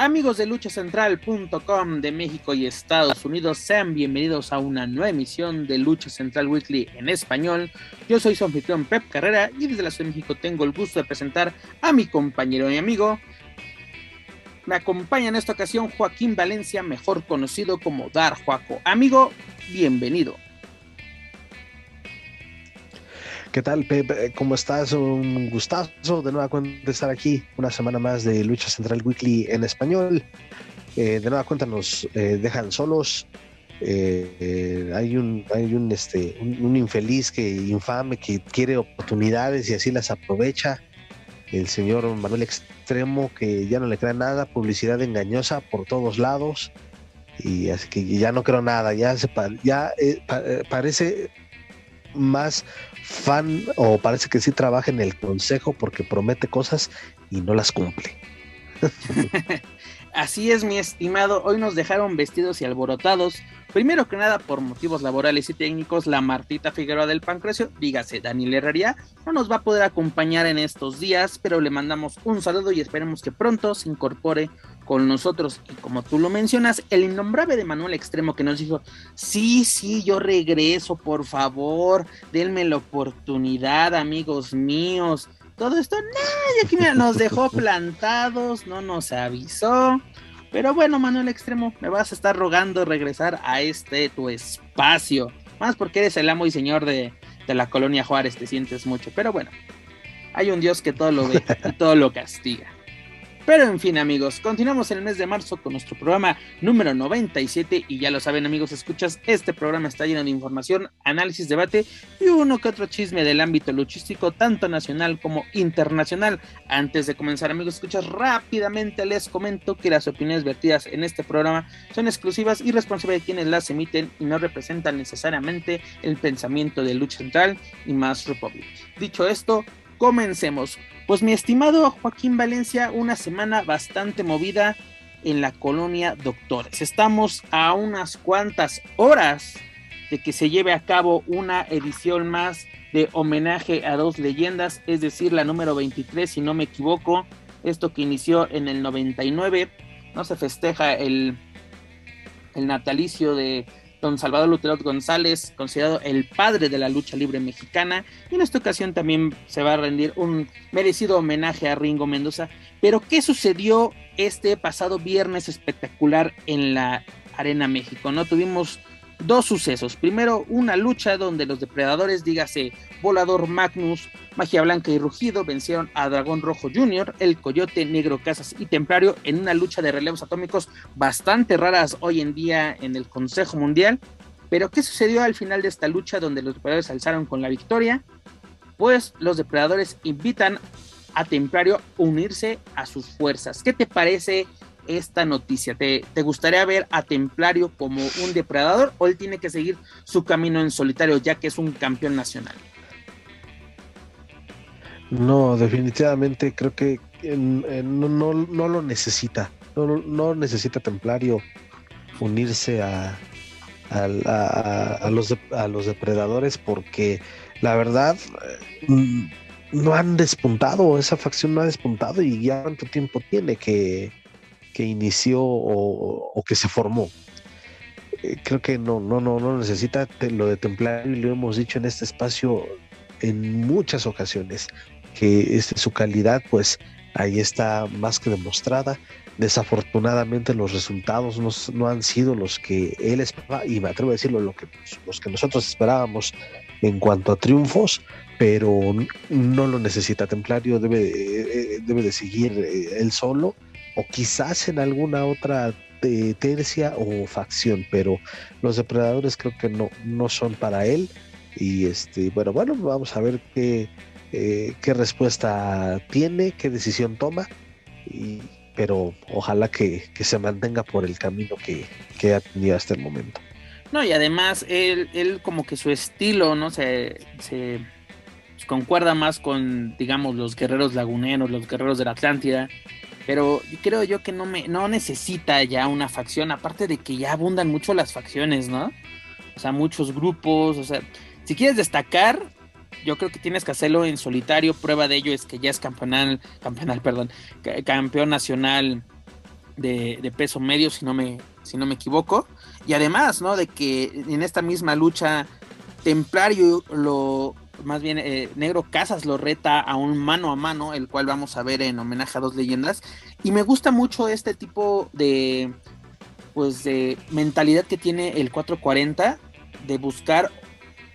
Amigos de luchacentral.com de México y Estados Unidos, sean bienvenidos a una nueva emisión de Lucha Central Weekly en español. Yo soy su anfitrión Pep Carrera y desde la Ciudad de México tengo el gusto de presentar a mi compañero y amigo. Me acompaña en esta ocasión Joaquín Valencia, mejor conocido como Dar Juaco. Amigo, bienvenido. ¿Qué tal, Pepe? ¿Cómo estás? Un gustazo de nueva cuenta estar aquí una semana más de Lucha Central Weekly en español. Eh, de nueva cuenta nos eh, dejan solos. Eh, hay un, hay un, este, un, infeliz que infame que quiere oportunidades y así las aprovecha. El señor Manuel Extremo que ya no le crea nada, publicidad engañosa por todos lados y así que ya no creo nada. Ya se ya parece más fan o parece que sí trabaja en el consejo porque promete cosas y no las cumple. Así es, mi estimado. Hoy nos dejaron vestidos y alborotados. Primero que nada, por motivos laborales y técnicos, la Martita Figueroa del Pancrecio, dígase Daniel Herrería, no nos va a poder acompañar en estos días, pero le mandamos un saludo y esperemos que pronto se incorpore con nosotros. Y como tú lo mencionas, el innombrable de Manuel Extremo que nos dijo, sí, sí, yo regreso, por favor, denme la oportunidad, amigos míos. Todo esto, nadie aquí nos dejó plantados, no nos avisó. Pero bueno, Manuel Extremo, me vas a estar rogando regresar a este tu espacio. Más porque eres el amo y señor de, de la colonia Juárez, te sientes mucho. Pero bueno, hay un Dios que todo lo ve y todo lo castiga. Pero en fin, amigos, continuamos el mes de marzo con nuestro programa número 97 y ya lo saben, amigos, escuchas, este programa está lleno de información, análisis, debate y uno que otro chisme del ámbito luchístico, tanto nacional como internacional. Antes de comenzar, amigos, escuchas, rápidamente les comento que las opiniones vertidas en este programa son exclusivas y responsables de quienes las emiten y no representan necesariamente el pensamiento de Lucha Central y Más Republic. Dicho esto, comencemos. Pues mi estimado Joaquín Valencia, una semana bastante movida en la colonia Doctores. Estamos a unas cuantas horas de que se lleve a cabo una edición más de homenaje a dos leyendas, es decir, la número 23, si no me equivoco, esto que inició en el 99, no se festeja el, el natalicio de don Salvador Lutero González, considerado el padre de la lucha libre mexicana, y en esta ocasión también se va a rendir un merecido homenaje a Ringo Mendoza. Pero, ¿qué sucedió este pasado viernes espectacular en la Arena México? ¿No? Tuvimos dos sucesos. Primero, una lucha donde los depredadores, dígase Volador Magnus, Magia Blanca y Rugido, vencieron a Dragón Rojo Jr., el Coyote Negro Casas y Templario en una lucha de relevos atómicos bastante raras hoy en día en el Consejo Mundial. Pero, ¿qué sucedió al final de esta lucha donde los depredadores alzaron con la victoria? Pues los depredadores invitan a Templario a unirse a sus fuerzas. ¿Qué te parece esta noticia? ¿Te, ¿Te, gustaría ver a Templario como un depredador o él tiene que seguir su camino en solitario ya que es un campeón nacional? No, definitivamente creo que no, lo necesita. No, necesita Templario unirse a, los, a los depredadores porque la verdad mm, no han despuntado, esa facción no ha despuntado y ya cuánto tiempo tiene que, que inició o, que se formó. Eh, creo que no, no, no, no necesita lo de Templario y lo hemos dicho en este espacio en muchas ocasiones que este, su calidad pues ahí está más que demostrada. Desafortunadamente los resultados no, han sido los que él esperaba y me atrevo a decirlo lo que, los que nosotros esperábamos en cuanto a triunfos, pero no lo necesita. Templario debe de, eh, debe de seguir eh, él solo o quizás en alguna otra eh, tercia o facción, pero los depredadores creo que no, no son para él. Y este, bueno, bueno, vamos a ver qué, eh, qué respuesta tiene, qué decisión toma, y, pero ojalá que, se mantenga por el camino que, ha tenido hasta el momento. No, y además él, él como que su estilo, ¿no? Se, se, concuerda más con, digamos, los guerreros laguneros, los guerreros de la Atlántida. Pero creo yo que no, me, no necesita ya una facción, aparte de que ya abundan mucho las facciones, ¿no? O sea, muchos grupos, o sea, si quieres destacar, yo creo que tienes que hacerlo en solitario. Prueba de ello es que ya es campeonal, campeonal, perdón, campeón nacional de, peso medio, si no me, si no me equivoco. Y además, ¿no? De que en esta misma lucha, Templario lo, más bien eh, Negro Casas lo reta a un mano a mano, el cual vamos a ver en homenaje a dos leyendas. Y me gusta mucho este tipo de, pues, de mentalidad que tiene el 440 de buscar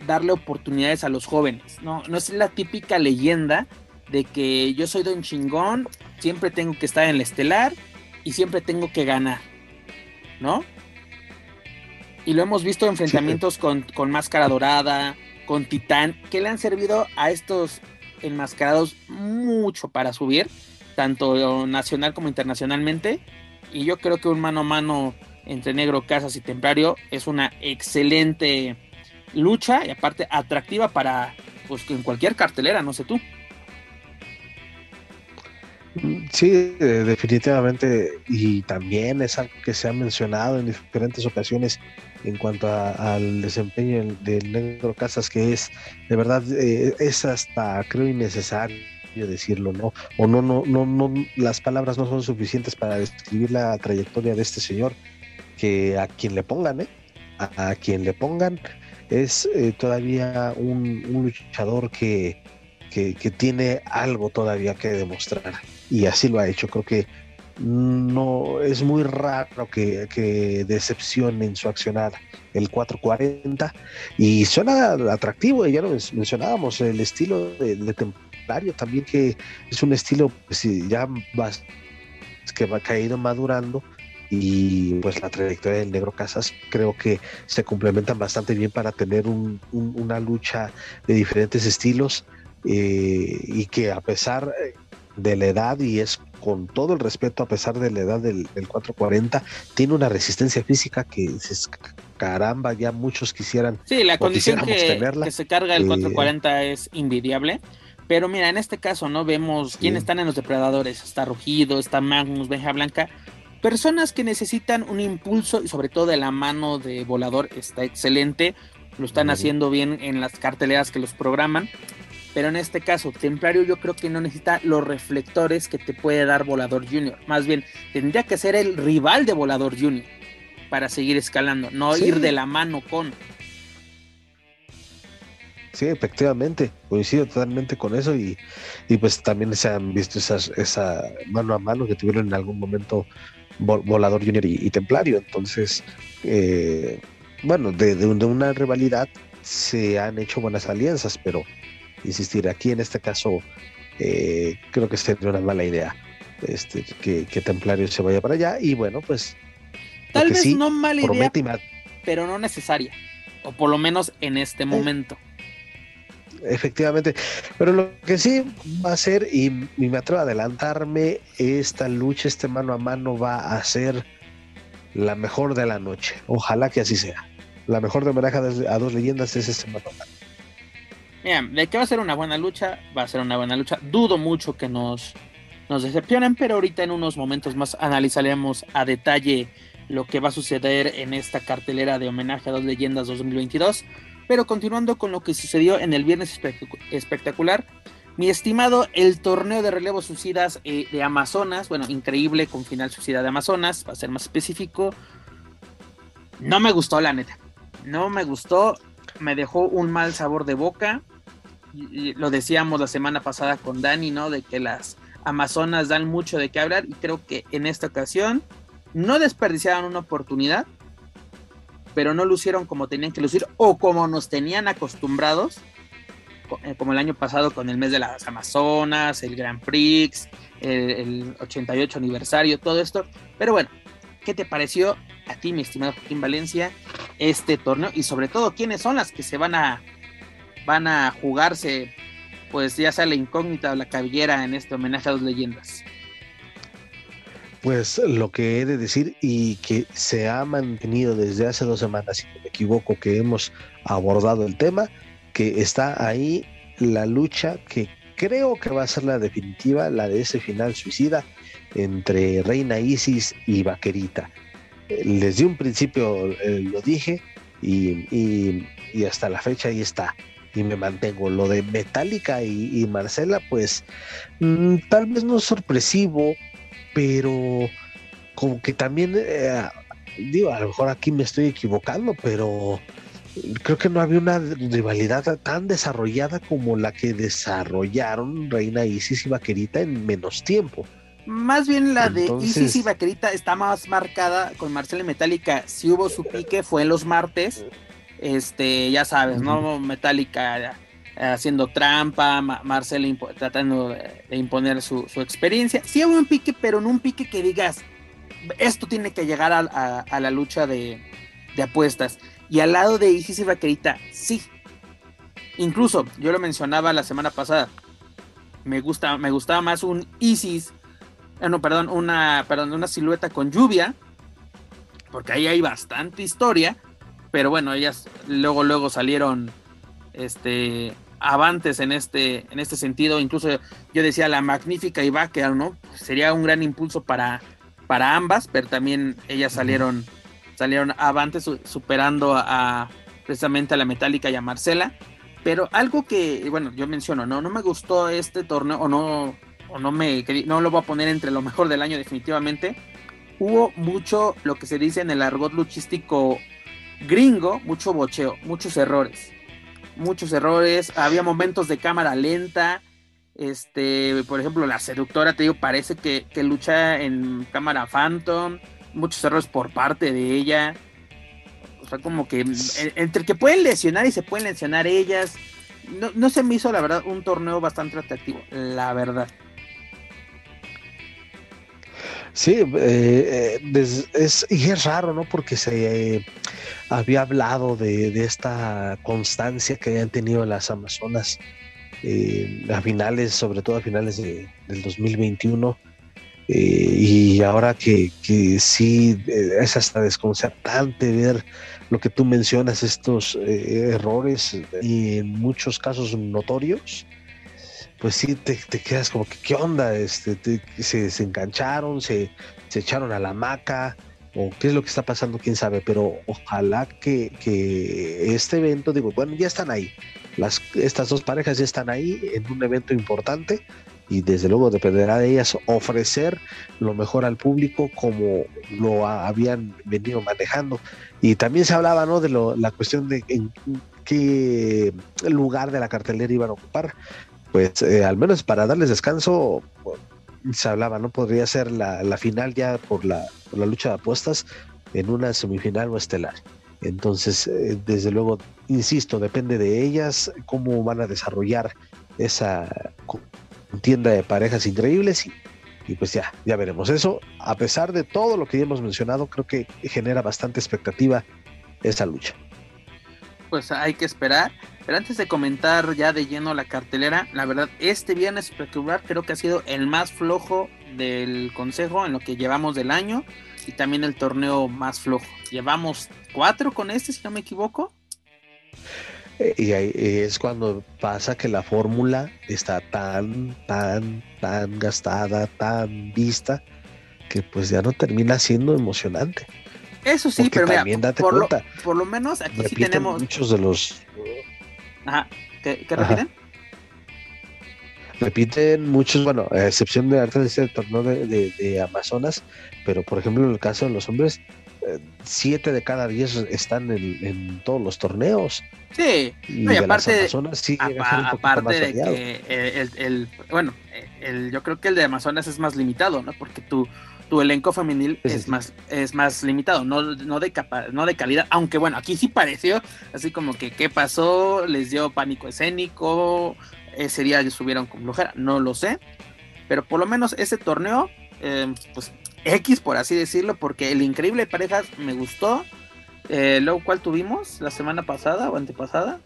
darle oportunidades a los jóvenes. No, no es la típica leyenda de que yo soy don chingón, siempre tengo que estar en el estelar y siempre tengo que ganar, ¿no? Y lo hemos visto en enfrentamientos con, con Máscara Dorada, con Titán, que le han servido a estos enmascarados mucho para subir, tanto nacional como internacionalmente. Y yo creo que un mano a mano entre Negro Casas y Templario es una excelente lucha y aparte atractiva para pues en cualquier cartelera, no sé tú. Sí, definitivamente, y también es algo que se ha mencionado en diferentes ocasiones en cuanto al desempeño del, negro Casas, que es de verdad, eh, es hasta creo innecesario decirlo, ¿no? O no, no, no, no, las palabras no son suficientes para describir la trayectoria de este señor, que a quien le pongan, ¿eh? a quien le pongan, es eh, todavía un, luchador que, tiene algo todavía que demostrar. Y así lo ha hecho. Creo que no es muy raro que, que decepcione en su accionar el 440 y suena atractivo, ya lo mencionábamos, el estilo de, Templario también que es un estilo pues, ya que va caído madurando. Y pues la trayectoria del Negro Casas creo que se complementan bastante bien para tener una lucha de diferentes estilos eh, y que a pesar de la edad y es con todo el respeto a pesar de la edad del, 440 tiene una resistencia física que es caramba ya muchos quisieran sí la condición que, que, se carga el 440 eh, es invidiable pero mira, en este caso, ¿no? Vemos quiénes están en los depredadores. Está Rugido, está Magnus, Beja Blanca Personas que necesitan un impulso y sobre todo de la mano de volador está excelente. Lo están haciendo bien en las carteleras que los programan. Pero en este caso, Templario yo creo que no necesita los reflectores que te puede dar Volador Junior. Más bien, tendría que ser el rival de Volador Junior para seguir escalando, no ir de la mano con. Sí, efectivamente, coincido totalmente con eso y, pues también se han visto esas, esa mano a mano que tuvieron en algún momento Volador Junior y, Templario. Entonces, eh, bueno, de, una rivalidad se han hecho buenas alianzas, pero insistir, aquí en este caso eh, creo que sería una mala idea este, que, Templario se vaya para allá y bueno, pues... Tal vez no mala idea, pero no necesaria, o por lo menos en este momento efectivamente. Pero lo que sí va a ser, y, me atrevo a adelantarme, esta lucha, este mano a mano va a ser la mejor de la noche. Ojalá que así sea. La mejor de homenaje a dos leyendas es este mano a mano. Mira, de que va a ser una buena lucha, va a ser una buena lucha. Dudo mucho que nos, nos decepcionen, pero ahorita en unos momentos más analizaremos a detalle lo que va a suceder en esta cartelera de homenaje a dos leyendas 2022. Pero continuando con lo que sucedió en el viernes espectacular, mi estimado, el torneo de relevos suicidas eh, de Amazonas, bueno, increíble con final suicida de Amazonas, para ser más específico, no me gustó la neta, no me gustó, me dejó un mal sabor de boca, lo decíamos la semana pasada con Dani, ¿no? De que las Amazonas dan mucho de qué hablar y creo que en esta ocasión no desperdiciaron una oportunidad pero no lucieron como tenían que lucir o como nos tenían acostumbrados, eh, como el año pasado con el mes de las Amazonas, el Grand Prix, el, 88 aniversario, todo esto. Pero bueno, ¿qué te pareció a ti, mi estimado Joaquín Valencia, este torneo? Y sobre todo, ¿quiénes son las que se van a, van a jugarse, pues ya sea la incógnita o la cabellera en este homenaje a dos leyendas? Pues lo que he de decir y que se ha mantenido desde hace dos semanas, si no me equivoco, que hemos abordado el tema, que está ahí la lucha que creo que va a ser la definitiva, la de ese final suicida entre Reina Isis y Vaquerita. Desde un principio eh, lo dije y, hasta la fecha ahí está. Y me mantengo. Lo de Metallica y, Marcela, pues mm, tal vez no es sorpresivo, pero como que también, eh, digo, a lo mejor aquí me estoy equivocando, pero creo que no había una rivalidad tan desarrollada como la que desarrollaron Reina Isis y Vaquerita en menos tiempo. Más bien la de Isis y Vaquerita está más marcada con Marcela Metallica. Si hubo su pique fue en los martes. Este, ya sabes, ¿no? Metallica eh, haciendo trampa, Marcela tratando de imponer su, experiencia. Sí hubo un pique, pero no un pique que digas, esto tiene que llegar a, la lucha de, de apuestas. Y al lado de Isis y Vaquerita, sí. Incluso, yo lo mencionaba la semana pasada. Me, gusta, me gustaba más un Isis. Eh, no, perdón, una, perdón, una silueta con lluvia. Porque ahí hay bastante historia. Pero bueno, ellas luego, luego salieron este, avantes en este, en este sentido. Incluso yo decía la magnífica y Vaquer, ¿no? Sería un gran impulso para, para ambas, pero también ellas salieron salieron avantes superando a, precisamente a la Metallica y a Marcela. Pero algo que, bueno, yo menciono, no, no me gustó este torneo, o no, o no me, no lo voy a poner entre lo mejor del año definitivamente. Hubo mucho, lo que se dice en el argot luchístico gringo, mucho bocheo, muchos errores. Muchos errores, había momentos de cámara lenta. Este, por ejemplo, la seductora, te digo, parece que, que lucha en cámara Phantom muchos errores por parte de ella. O sea, como que entre que pueden lesionar y se pueden lesionar ellas. No, se me hizo, la verdad, un torneo bastante atractivo, la verdad. Sí, eh, eh, es, y es raro, ¿no? Porque se eh, había hablado de, esta constancia que habían tenido las Amazonas a finales, sobre todo a finales de, del 2021 eh, y ahora que, que sí eh, es hasta desconcertante ver lo que tú mencionas, estos eh, errores y en muchos casos notorios, pues sí te, quedas como que qué onda, este, se, se, engancharon, se, se, echaron a la maca o qué es lo que está pasando, quién sabe, pero ojalá que, que este evento, digo, bueno, ya están ahí, las, estas dos parejas ya están ahí en un evento importante y desde luego dependerá de ellas ofrecer lo mejor al público como lo habían venido manejando. Y también se hablaba ¿no? de lo, la cuestión de en qué lugar de la cartelera iban a ocupar. Pues eh, al menos para darles descanso, se hablaba, ¿no? Podría ser la, la final ya por la, por la, lucha de apuestas en una semifinal o estelar. Entonces, eh, desde luego, insisto, depende de ellas cómo van a desarrollar esa tienda de parejas increíbles y, pues ya, ya veremos eso. A pesar de todo lo que ya hemos mencionado, creo que genera bastante expectativa esa lucha. Pues hay que esperar. Pero antes de comentar ya de lleno la cartelera, la verdad, este viernes espectacular creo que ha sido el más flojo del consejo en lo que llevamos del año y también el torneo más flojo. Llevamos cuatro con este, si no me equivoco. Y ahí es cuando pasa que la fórmula está tan, tan, tan gastada, tan vista, que pues ya no termina siendo emocionante. Eso sí, pero también date por, cuenta, lo, por lo menos aquí sí tenemos. Muchos de los. Ajá. ¿Qué, repiten? Repiten muchos, bueno, a excepción de arte de este torneo de Amazonas, pero por ejemplo en el caso de los hombres, siete de cada diez están en, todos los torneos. Sí, y, aparte, de, aparte de que el, bueno, el, yo creo que el de Amazonas es más limitado, ¿no? Porque tu, tu elenco femenil es más es más limitado, no, no de capa, no de calidad, aunque bueno, aquí sí pareció así como que qué pasó, les dio pánico escénico, ese día subieron con flojera, no lo sé, pero por lo menos ese torneo eh, pues X, por así decirlo, porque el increíble parejas me gustó. Eh, luego, ¿cuál tuvimos? ¿La semana pasada o antepasada?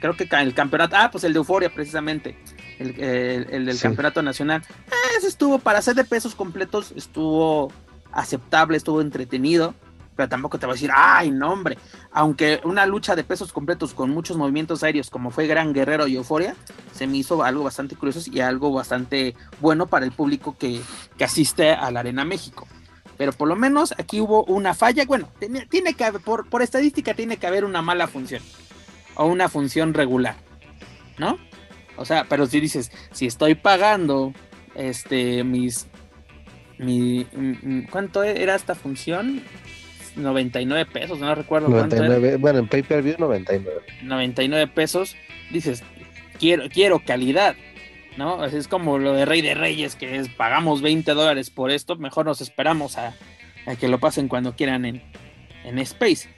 Creo que el campeonato. Ah, pues el de Euforia, precisamente. El, del campeonato nacional. Eh, ese estuvo, para ser de pesos completos, estuvo aceptable, estuvo entretenido. pero tampoco te voy a decir, ay, no, hombre. Aunque una lucha de pesos completos con muchos movimientos aéreos, como fue Gran Guerrero y Euforia, se me hizo algo bastante curioso y algo bastante bueno para el público que, que asiste a la Arena México. Pero por lo menos aquí hubo una falla. Bueno, tiene, tiene que haber, por, por estadística, tiene que haber una mala función o una función regular, ¿no? O sea, pero si dices, si estoy pagando este mis mi, ¿cuánto era esta función? 99 pesos, no recuerdo 99, Bueno, en pay-per-view 99. 99 pesos, dices, quiero, quiero calidad, ¿no? Es como lo de Rey de Reyes, que es pagamos 20 dólares por esto, mejor nos esperamos a, a que lo pasen cuando quieran en, en Space.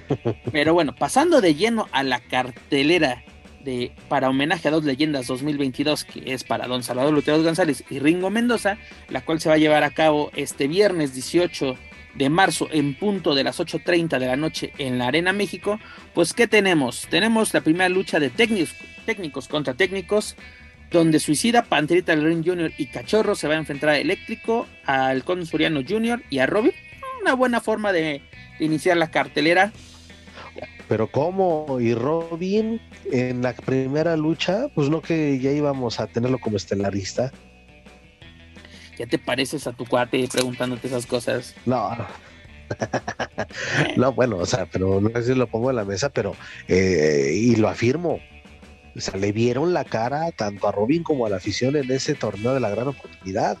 Pero bueno, pasando de lleno a la cartelera de para homenaje a dos leyendas 2022, que es para Don Salvador Lutero González y Ringo Mendoza, la cual se va a llevar a cabo este viernes 18 de marzo en punto de las 8.30 de la noche en la Arena México, pues ¿qué tenemos? Tenemos la primera lucha de técnicos, contra técnicos, donde Suicida, Panterita del Ring Jr. y Cachorro se va a enfrentar a Eléctrico, al Suriano Jr. y a Robin. Una buena forma de iniciar la cartelera. Pero ¿cómo? ¿Y Robin en la primera lucha? Pues no que ya íbamos a tenerlo como estelarista. ¿Ya te pareces a tu cuate preguntándote esas cosas? No. no, bueno, o sea, pero no sé si lo pongo en la mesa, pero eh, y lo afirmo. O sea, le vieron la cara tanto a Robin como a la afición en ese torneo de la gran oportunidad.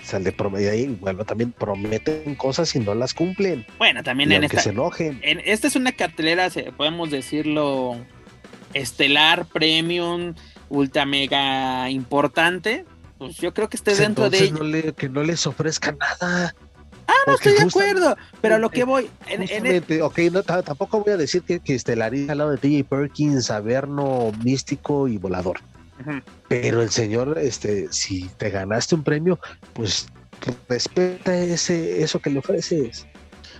O sea, le promete ahí, bueno, también prometen cosas y no las cumplen. Bueno, también en esta. se enojen. En, esta es una cartelera, podemos decirlo, estelar, premium, ultra mega importante pues yo creo que esté dentro de no le, que no les ofrezca nada. Ah, no estoy de acuerdo, pero a lo que voy. En, en ok, no, tampoco voy a decir que, que estelaría al lado de TJ Perkins, Averno, Místico y Volador. Pero el señor, este, si te ganaste un premio, pues respeta ese, eso que le ofreces.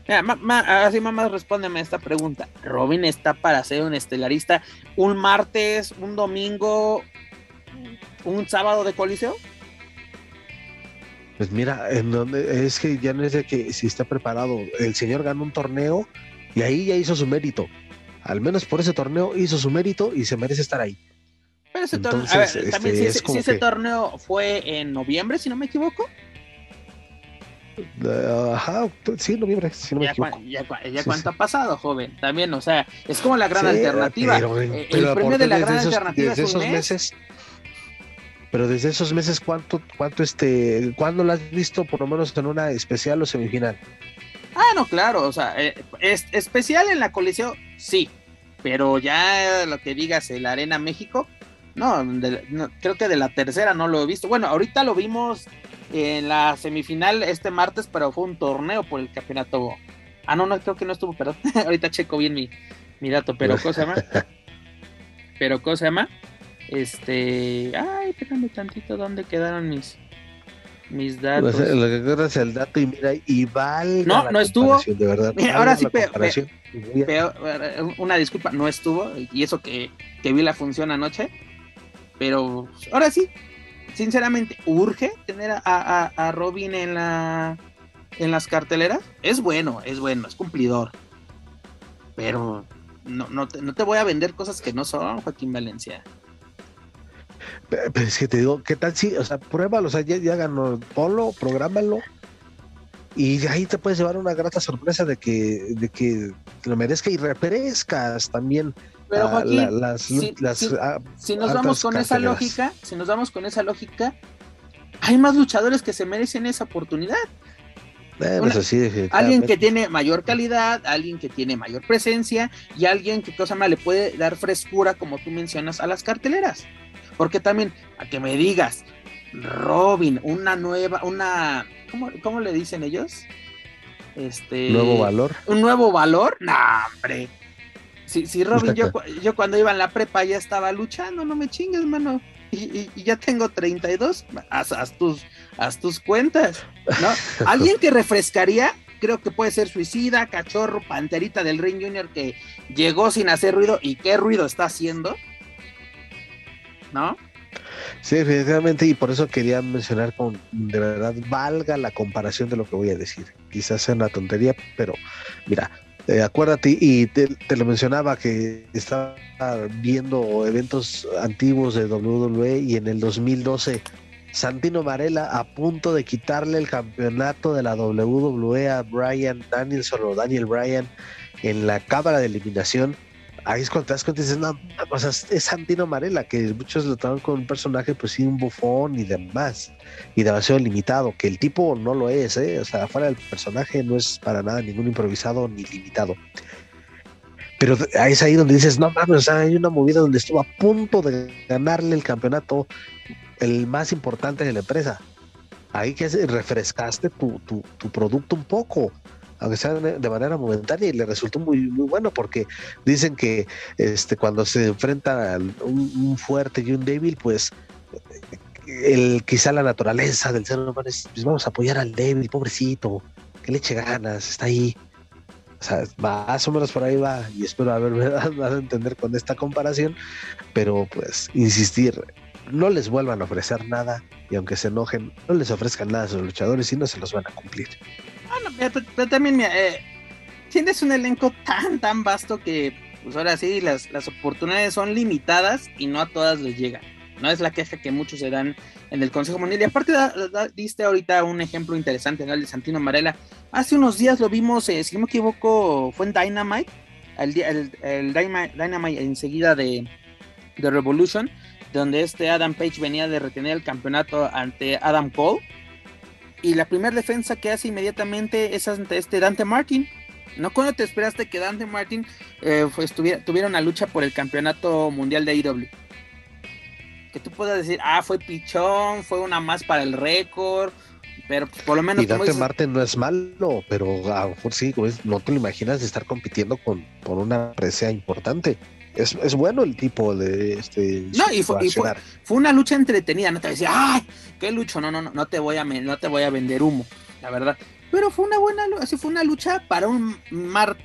Mira, así mamá, respóndeme esta pregunta. Robin está para ser un estelarista un martes, un domingo, un sábado de coliseo? Pues mira, en donde es que ya no es de que si está preparado, el señor ganó un torneo y ahí ya hizo su mérito. Al menos por ese torneo hizo su mérito y se merece estar ahí. Pero ese torneo, a ver, también este, si, ese torneo fue en noviembre, si no me equivoco. Ajá, sí, noviembre, si no me ya, equivoco. Ya, cuánto ha pasado, joven. También, o sea, es como la gran alternativa. Eh, el premio de la gran alternativa es un meses pero desde esos meses, ¿cuánto, cuánto este, cuándo lo has visto por lo menos en una especial o semifinal? Ah, no, claro, o sea, eh, es, especial en la coliseo, sí, pero ya lo que digas, el Arena México, no, creo que de la tercera no lo he visto. Bueno, ahorita lo vimos en la semifinal este martes, pero fue un torneo por el campeonato. Ah, no, no, creo que no estuvo, perdón. ahorita checo bien mi, mi dato, pero ¿cómo se llama? pero ¿cómo se llama? Este, ay, espérame tantito, ¿dónde quedaron mis mis datos? Pues, lo que acuerdas el dato y mira, y vale. No, no estuvo. De verdad, ahora sí, peor, una disculpa, no estuvo, y eso que, que vi la función anoche, pero ahora sí, sinceramente, urge tener a, a, a Robin en la en las carteleras. Es bueno, es bueno, es cumplidor. Pero no, no, te, no te voy a vender cosas que no son, Joaquín Valencia. Pero es que te digo, ¿qué tal si, o sea, pruébalo, o sea, ya, ya ganó, ponlo, prográmalo y ahí te puedes llevar una grata sorpresa de que, de que lo merezca y reperezcas también. Pero Joaquín, las, si, si, nos vamos con esa lógica, si nos vamos con esa lógica, hay más luchadores que se merecen esa oportunidad. Pues así, alguien que tiene mayor calidad, alguien que tiene mayor presencia y alguien que cosa más le puede dar frescura, como tú mencionas, a las carteleras. Porque también, a que me digas, Robin, una nueva, una, ¿cómo, cómo le dicen ellos? Este. Nuevo valor. Un nuevo valor, no, hombre. Si, si Robin, yo, yo cuando iba en la prepa ya estaba luchando, no me chingues, mano. Y, y, ya tengo 32, haz, haz, tus, haz tus cuentas, ¿no? Alguien que refrescaría, creo que puede ser Suicida, Cachorro, Panterita del Ring Junior, que llegó sin hacer ruido y qué ruido está haciendo. ¿no? Sí, definitivamente, y por eso quería mencionar con de verdad valga la comparación de lo que voy a decir. quizás sea una tontería, pero mira, eh, acuérdate, y te, lo mencionaba que estaba viendo eventos antiguos de WWE y en el 2012 Santino Marella a punto de quitarle el campeonato de la WWE a Brian Danielson o Daniel Bryan en la cámara de eliminación. Ahí es cuando te das cuenta y dices, no, o sea, es Santino Marella, que muchos lo toman con un personaje, pues sí, un bufón y demás, y demasiado limitado, que el tipo no lo es, ¿eh? o sea, fuera del personaje no es para nada ningún improvisado ni limitado. Pero es ahí donde dices, no mames, o sea, hay una movida donde estuvo a punto de ganarle el campeonato, el más importante de la empresa. Ahí que refrescaste tu, tu, tu producto un poco aunque sea de manera momentánea, y le resultó muy, muy bueno porque dicen que este, cuando se enfrenta un, fuerte y un débil, pues el, quizá la naturaleza del ser humano es, pues vamos a apoyar al débil, pobrecito, que le eche ganas, está ahí. O sea, más o menos por ahí va, y espero haberme dado a entender con esta comparación, pero pues insistir, no les vuelvan a ofrecer nada, y aunque se enojen, no les ofrezcan nada a sus luchadores y no se los van a cumplir. Bueno, pero, también, mira, eh, tienes un elenco tan, tan vasto que, pues ahora sí, las, las oportunidades son limitadas y no a todas les llegan. No es la queja que muchos se dan en el Consejo Mundial. Y aparte, diste ahorita un ejemplo interesante, ¿no? El de Santino Marella. Hace unos días lo vimos, eh, si no me equivoco, fue en Dynamite. El, el, Dynamite, enseguida de, de Revolution, donde este Adam Page venía de retener el campeonato ante Adam Cole y la primera defensa que hace inmediatamente es ante este Dante Martin. ¿No cuando te esperaste que Dante Martin eh, tuviera una lucha por el campeonato mundial de IW? Que tú puedas decir, ah, fue pichón, fue una más para el récord, pero pues, por lo menos. Y Dante Martin no es malo, pero a lo mejor sí, no te lo imaginas de estar compitiendo con, por una presea importante es, bueno el tipo de este. No, y, fue, fue, una lucha entretenida, no te decía, ¡ay! ¡Qué lucho! No, no, no, no te voy a, no te voy a vender humo, la verdad. Pero fue una buena así fue una lucha para un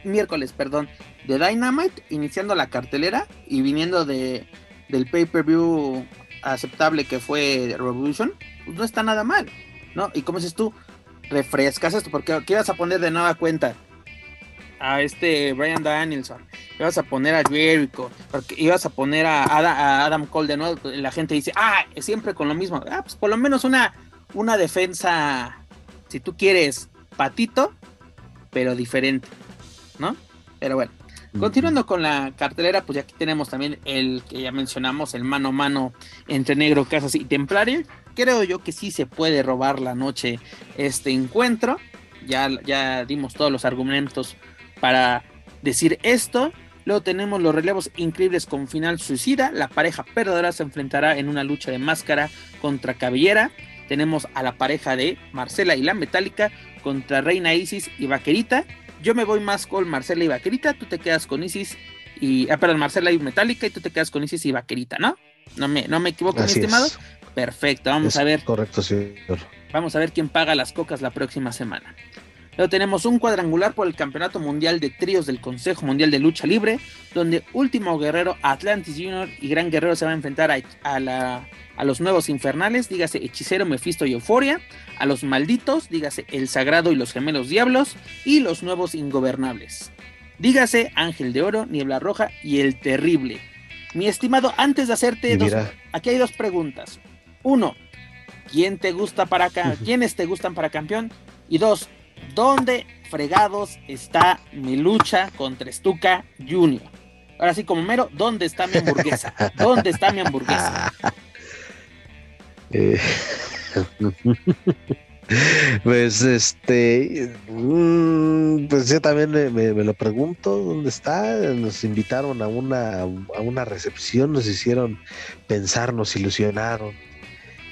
miércoles, perdón, de Dynamite, iniciando la cartelera y viniendo de, del pay-per-view aceptable que fue Revolution, pues no está nada mal, ¿no? Y como dices tú, refrescas esto, porque ¿qué vas a poner de nueva cuenta? a este Brian Danielson, ibas a poner a Jericho, porque ibas a poner a Adam, Cole de nuevo, la gente dice, ah, siempre con lo mismo. Ah, pues por lo menos una, una defensa, si tú quieres, patito, pero diferente, ¿no? Pero bueno, continuando con la cartelera, pues aquí tenemos también el que ya mencionamos, el mano a mano entre Negro Casas y Templario. Creo yo que sí se puede robar la noche este encuentro. Ya, ya dimos todos los argumentos para decir esto. Luego tenemos los relevos increíbles con final suicida. La pareja perdedora se enfrentará en una lucha de máscara contra Cabellera. Tenemos a la pareja de Marcela y la Metálica contra Reina Isis y Vaquerita. Yo me voy más con Marcela y Vaquerita. Tú te quedas con Isis y. Ah, perdón, Marcela y Metálica y tú te quedas con Isis y Vaquerita, ¿no? No me, no me equivoco, mi estimado. Perfecto, vamos a ver. Correcto, señor. Vamos a ver quién paga las cocas la próxima semana. Luego tenemos un cuadrangular por el Campeonato Mundial de Tríos del Consejo Mundial de Lucha Libre, donde Último Guerrero, Atlantis Junior y Gran Guerrero se van a enfrentar a, la, a los nuevos infernales, dígase Hechicero, Mephisto y Euforia, a los malditos, dígase El Sagrado y los Gemelos Diablos, y los nuevos ingobernables. Dígase Ángel de Oro, Niebla Roja y El Terrible. Mi estimado, antes de hacerte dos, aquí hay dos preguntas. Uno, ¿quién te gusta para acá? ¿Quiénes te gustan para campeón? Y dos, ¿Dónde fregados está mi lucha contra Stuka Junior? Ahora sí, como mero, ¿dónde está mi hamburguesa? ¿Dónde está mi hamburguesa? Eh, pues este, mm, pues yo también me, lo pregunto, ¿dónde está? Nos invitaron a una, a una recepción, nos hicieron pensar, nos ilusionaron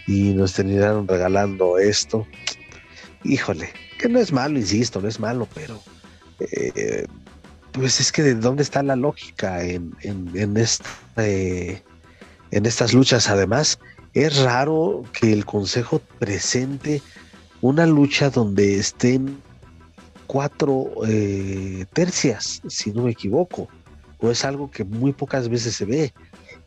y nos terminaron regalando esto. Híjole, que no es malo, insisto, no es malo, pero eh, pues es que de dónde está la lógica en, en, este, en estas luchas. Además, es raro que el Consejo presente una lucha donde estén cuatro eh, tercias, si no me equivoco, o es algo que muy pocas veces se ve,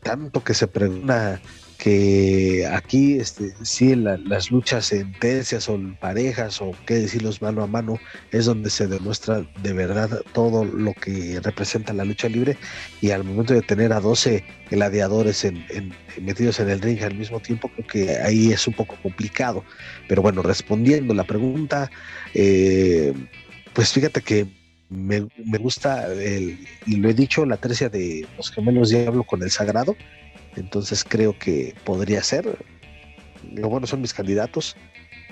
tanto que se pregunta que aquí este, sí las luchas en tercias o en parejas o qué decirlos mano a mano es donde se demuestra de verdad todo lo que representa la lucha libre. Y al momento de tener a 12 gladiadores en, metidos en el ring al mismo tiempo creo que ahí es un poco complicado. Pero bueno respondiendo la pregunta eh, pues fíjate que me, me gusta el, y lo he dicho la tercia de los gemelos diablo con el sagrado entonces creo que podría ser. Lo bueno son mis candidatos,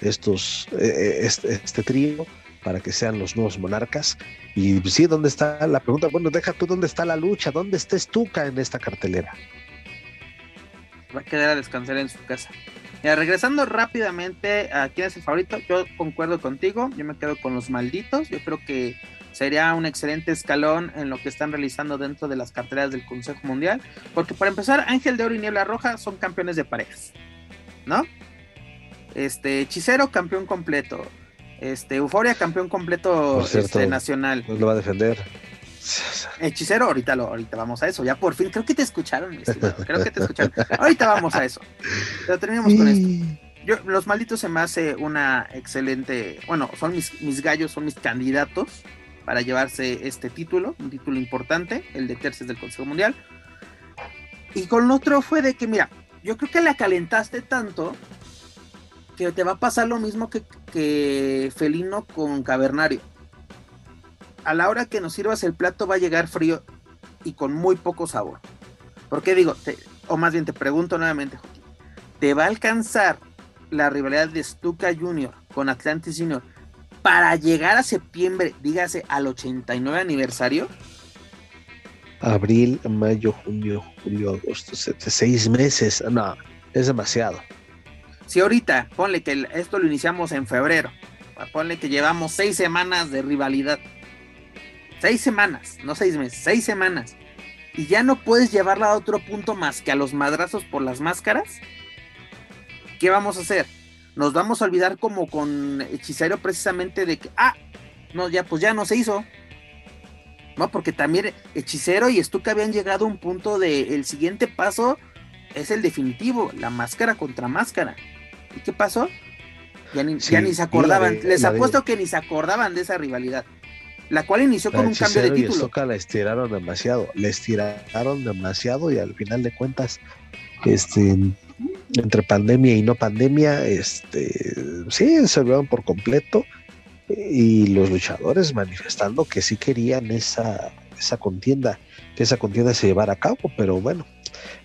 estos, eh, eh, este, este, trío, para que sean los nuevos monarcas. Y sí, ¿dónde está la pregunta? Bueno, deja tú dónde está la lucha, dónde está Estuca en esta cartelera. Va a quedar a descansar en su casa. Ya, regresando rápidamente a quién es el favorito, yo concuerdo contigo, yo me quedo con los malditos, yo creo que sería un excelente escalón en lo que están realizando dentro de las carteras del Consejo Mundial, porque para empezar, Ángel de Oro y Niebla Roja son campeones de parejas, ¿no? Este, Hechicero, campeón completo. Este, Euforia, campeón completo este, nacional. Pues lo va a defender. Hechicero, ahorita lo, ahorita vamos a eso. Ya por fin, creo que te escucharon, Creo que te escucharon. Ahorita vamos a eso. Pero terminemos con esto. Yo, los malditos se me hace una excelente. Bueno, son mis, mis gallos, son mis candidatos para llevarse este título, un título importante, el de tercios del Consejo Mundial. Y con otro fue de que, mira, yo creo que la calentaste tanto que te va a pasar lo mismo que, que Felino con Cavernario. A la hora que nos sirvas el plato va a llegar frío y con muy poco sabor. ¿Por qué digo? o más bien te pregunto nuevamente, ¿te va a alcanzar la rivalidad de Stuka Junior con Atlantis Junior para llegar a septiembre, dígase al 89 aniversario. Abril, mayo, junio, julio, agosto, seis meses. No, es demasiado. Si ahorita, ponle que esto lo iniciamos en febrero, ponle que llevamos seis semanas de rivalidad. Seis semanas, no seis meses, seis semanas. Y ya no puedes llevarla a otro punto más que a los madrazos por las máscaras. ¿Qué vamos a hacer? Nos vamos a olvidar como con Hechicero precisamente de que, ah, no, ya pues ya no se hizo. No, porque también Hechicero y Stuka habían llegado a un punto de el siguiente paso es el definitivo, la máscara contra máscara. ¿Y qué pasó? Ya ni, se acordaban. Les apuesto que ni se acordaban de esa rivalidad. La cual inició con un cambio de título. Y la estiraron demasiado. Le estiraron demasiado y al final de cuentas, este entre pandemia y no pandemia, este, sí, se vieron por completo y los luchadores manifestando que sí querían esa, esa contienda, que esa contienda se llevara a cabo, pero bueno,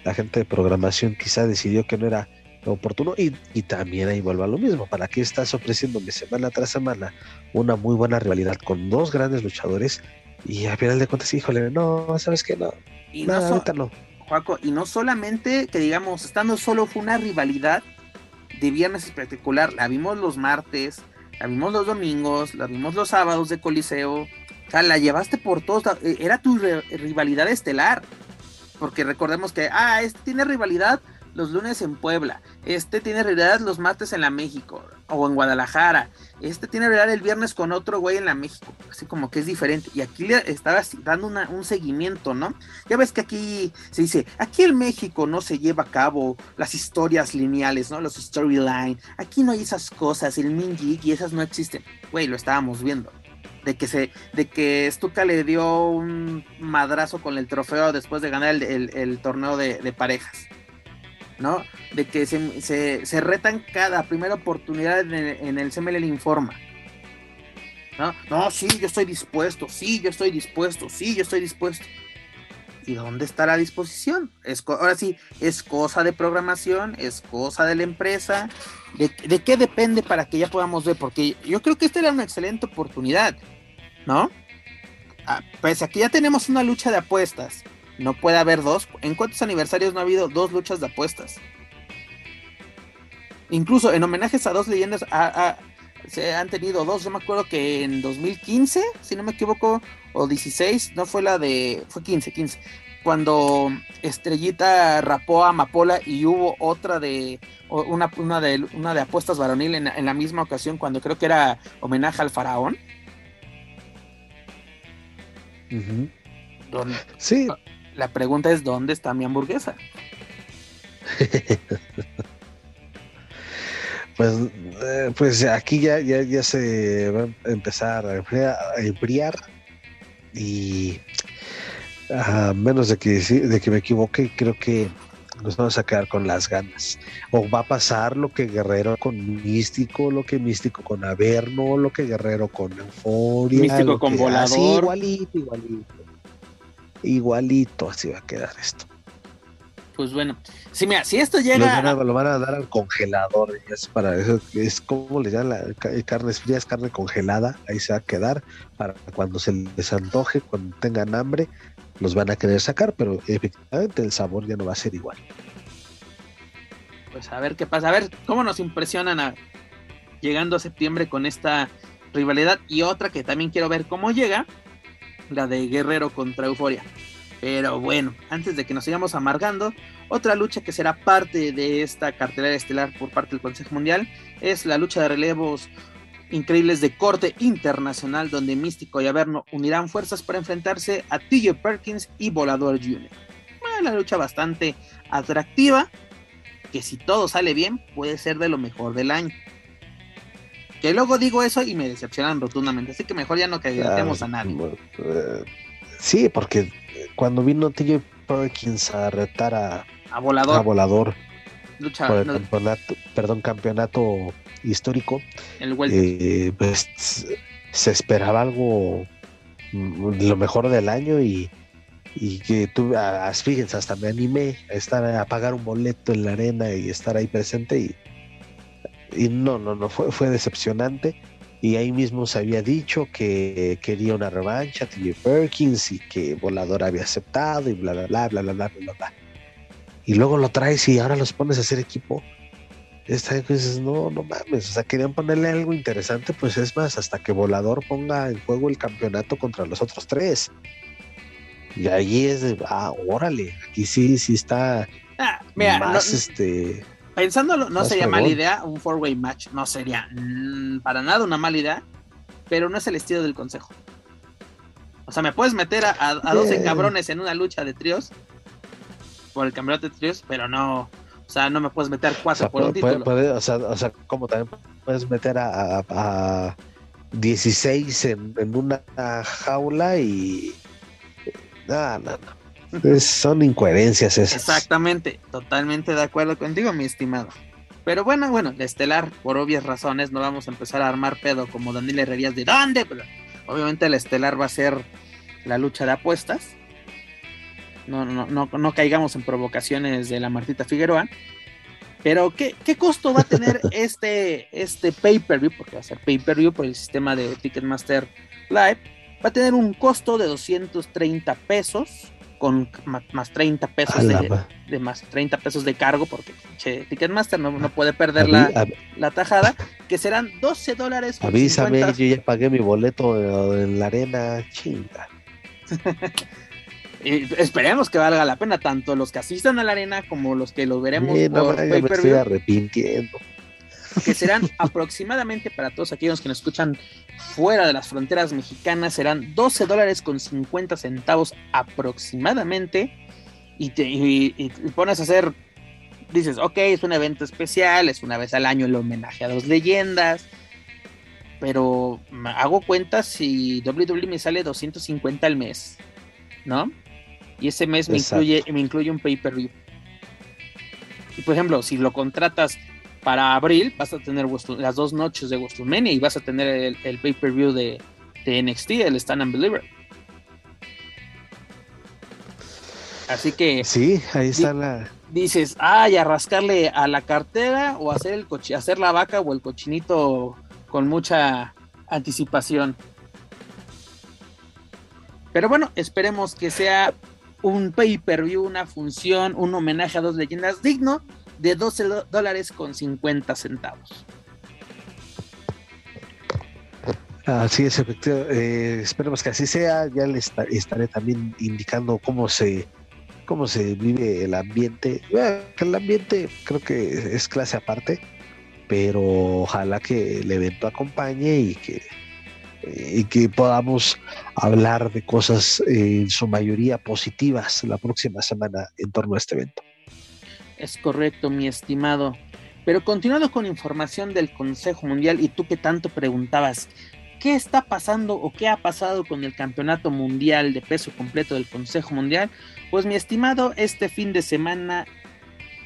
la gente de programación quizá decidió que no era oportuno y, y también ahí vuelve a lo mismo, ¿para qué estás ofreciéndome semana tras semana una muy buena rivalidad con dos grandes luchadores y al final de cuentas, híjole, no, ¿sabes qué? No, y no, ahorita no y no solamente que digamos, estando solo fue una rivalidad de viernes espectacular, la vimos los martes, la vimos los domingos, la vimos los sábados de Coliseo, o sea, la llevaste por todos, eh, era tu rivalidad estelar, porque recordemos que, ah, este tiene rivalidad los lunes en Puebla, este tiene realidad los martes en la México o en Guadalajara, este tiene realidad el viernes con otro güey en la México, así como que es diferente. Y aquí le estaba dando un seguimiento, ¿no? Ya ves que aquí se dice, aquí en México no se lleva a cabo las historias lineales, ¿no? Los storyline, aquí no hay esas cosas, el Minjig y esas no existen. Güey, lo estábamos viendo de que se de que Stuka le dio un madrazo con el trofeo después de ganar el, torneo de, parejas. ¿No? De que se, retan cada primera oportunidad en el, en el Informa. ¿no? no, sí, yo estoy dispuesto, sí, yo estoy dispuesto, sí, yo estoy dispuesto. ¿Y dónde está la disposición? Es, ahora sí, es cosa de programación, es cosa de la empresa. ¿De, ¿De, qué depende para que ya podamos ver? Porque yo creo que esta era una excelente oportunidad, ¿no? Ah, pues aquí ya tenemos una lucha de apuestas no puede haber dos. ¿En cuántos aniversarios no ha habido dos luchas de apuestas? Incluso en homenajes a dos leyendas se han tenido dos. Yo me acuerdo que en 2015, si no me equivoco, o 16, no fue la de. Fue 15, 15. Cuando Estrellita rapó a Amapola y hubo otra de. Una, una de, una de apuestas varonil en, la misma ocasión, cuando creo que era homenaje al faraón. sí, la pregunta es, ¿dónde está mi hamburguesa? pues, eh, pues aquí ya, ya, ya se va a empezar a enfriar, y a menos de que, de que me equivoque, creo que nos vamos a quedar con las ganas. O va a pasar lo que Guerrero con Místico, lo que Místico con Averno, lo que Guerrero con Euforia. Místico con Volador. igualito, igualito. Igualito así va a quedar esto. Pues bueno, si mira, si esto llega. Lo van a, dar al congelador, es para eso, es como le llaman la carnes frías, carne congelada, ahí se va a quedar para cuando se les antoje, cuando tengan hambre, los van a querer sacar, pero efectivamente el sabor ya no va a ser igual. Pues a ver qué pasa, a ver cómo nos impresionan a, llegando a septiembre con esta rivalidad y otra que también quiero ver cómo llega, la de Guerrero contra Euforia. Pero bueno, antes de que nos sigamos amargando, otra lucha que será parte de esta cartelera estelar por parte del Consejo Mundial es la lucha de relevos increíbles de corte internacional donde Místico y Averno unirán fuerzas para enfrentarse a TJ Perkins y Volador Jr. Una lucha bastante atractiva que si todo sale bien puede ser de lo mejor del año. Que luego digo eso y me decepcionan rotundamente, así que mejor ya no callemos a nadie. Eh, sí, porque cuando vino TJ Perkins a retar a, a Volador, a Volador lucha, por el campeonato, perdón, campeonato histórico, eh, pues se esperaba algo mm, lo mejor del año y, y que tú, fíjense, hasta me animé a estar a pagar un boleto en la arena y estar ahí presente y, y no, no, no, fue, fue decepcionante. Y ahí mismo se había dicho que quería una revancha, TJ Perkins, y que Volador había aceptado, y bla, bla, bla, bla, bla, bla, bla, bla. Y luego lo traes y ahora los pones a hacer equipo esta vez dices, no, no mames, o sea, querían ponerle algo interesante, pues es más, hasta que Volador ponga en juego el campeonato contra los otros tres. Y ahí es de, ah, órale, aquí sí, sí está ah, más este. Pensándolo, no sería mala idea un four-way match, no sería mm, para nada una mala idea, pero no es el estilo del consejo. O sea, me puedes meter a, a, 12 cabrones en una lucha de tríos por el campeonato de tríos, pero no, o sea, no me puedes meter cuatro por un título. o, sea, o sea, como también puedes meter a, a, 16 en, en, una jaula y. No, no, no. Son incoherencias esas. Exactamente, totalmente de acuerdo contigo, mi estimado. Pero bueno, bueno, la estelar, por obvias razones, no vamos a empezar a armar pedo como Daniel Herrerías de dónde. Pero obviamente la estelar va a ser la lucha de apuestas no, no, no, no caigamos en provocaciones de la Martita Figueroa. Pero, ¿qué, ¿qué, costo va a tener este, este pay-per-view? Porque va a ser pay-per-view por el sistema de Ticketmaster Live. Va a tener un costo de 230 pesos, con más, 30 pesos de, más 30 pesos de cargo, porque Ticketmaster no, no puede perder la, la, tajada, que serán 12 dólares. Avísame, yo ya pagué mi boleto en la arena, chinga. esperemos que valga la pena, tanto los que asistan a la arena como los que lo veremos por pay per estoy arrepintiendo. Que serán aproximadamente para todos aquellos que nos escuchan fuera de las fronteras mexicanas, serán 12 dólares con 50 centavos aproximadamente. Y te pones a hacer, dices, ok, es un evento especial, es una vez al año el homenaje a dos leyendas. Pero hago cuentas si WWE me sale 250 al mes, ¿no? y ese mes me incluye, me incluye un pay-per-view. Y por ejemplo, si lo contratas para abril, vas a tener las dos noches de WrestleMania y vas a tener el, pay-per-view de, NXT, el Stand and Believer. Así que. Sí, ahí está la. Dices, ay, a rascarle a la cartera o hacer, el hacer la vaca o el cochinito con mucha anticipación. Pero bueno, esperemos que sea un pay-per-view, una función, un homenaje a dos leyendas digno de 12 dólares con 50 centavos. Así es, efectivamente. Eh, esperemos que así sea. Ya les estaré también indicando cómo se cómo se vive el ambiente. el ambiente creo que es clase aparte, pero ojalá que el evento acompañe y que y que podamos hablar de cosas en su mayoría positivas la próxima semana en torno a este evento. Es correcto, mi estimado. Pero continuando con información del Consejo Mundial, y tú que tanto preguntabas, ¿qué está pasando o qué ha pasado con el Campeonato Mundial de Peso Completo del Consejo Mundial? Pues mi estimado, este fin de semana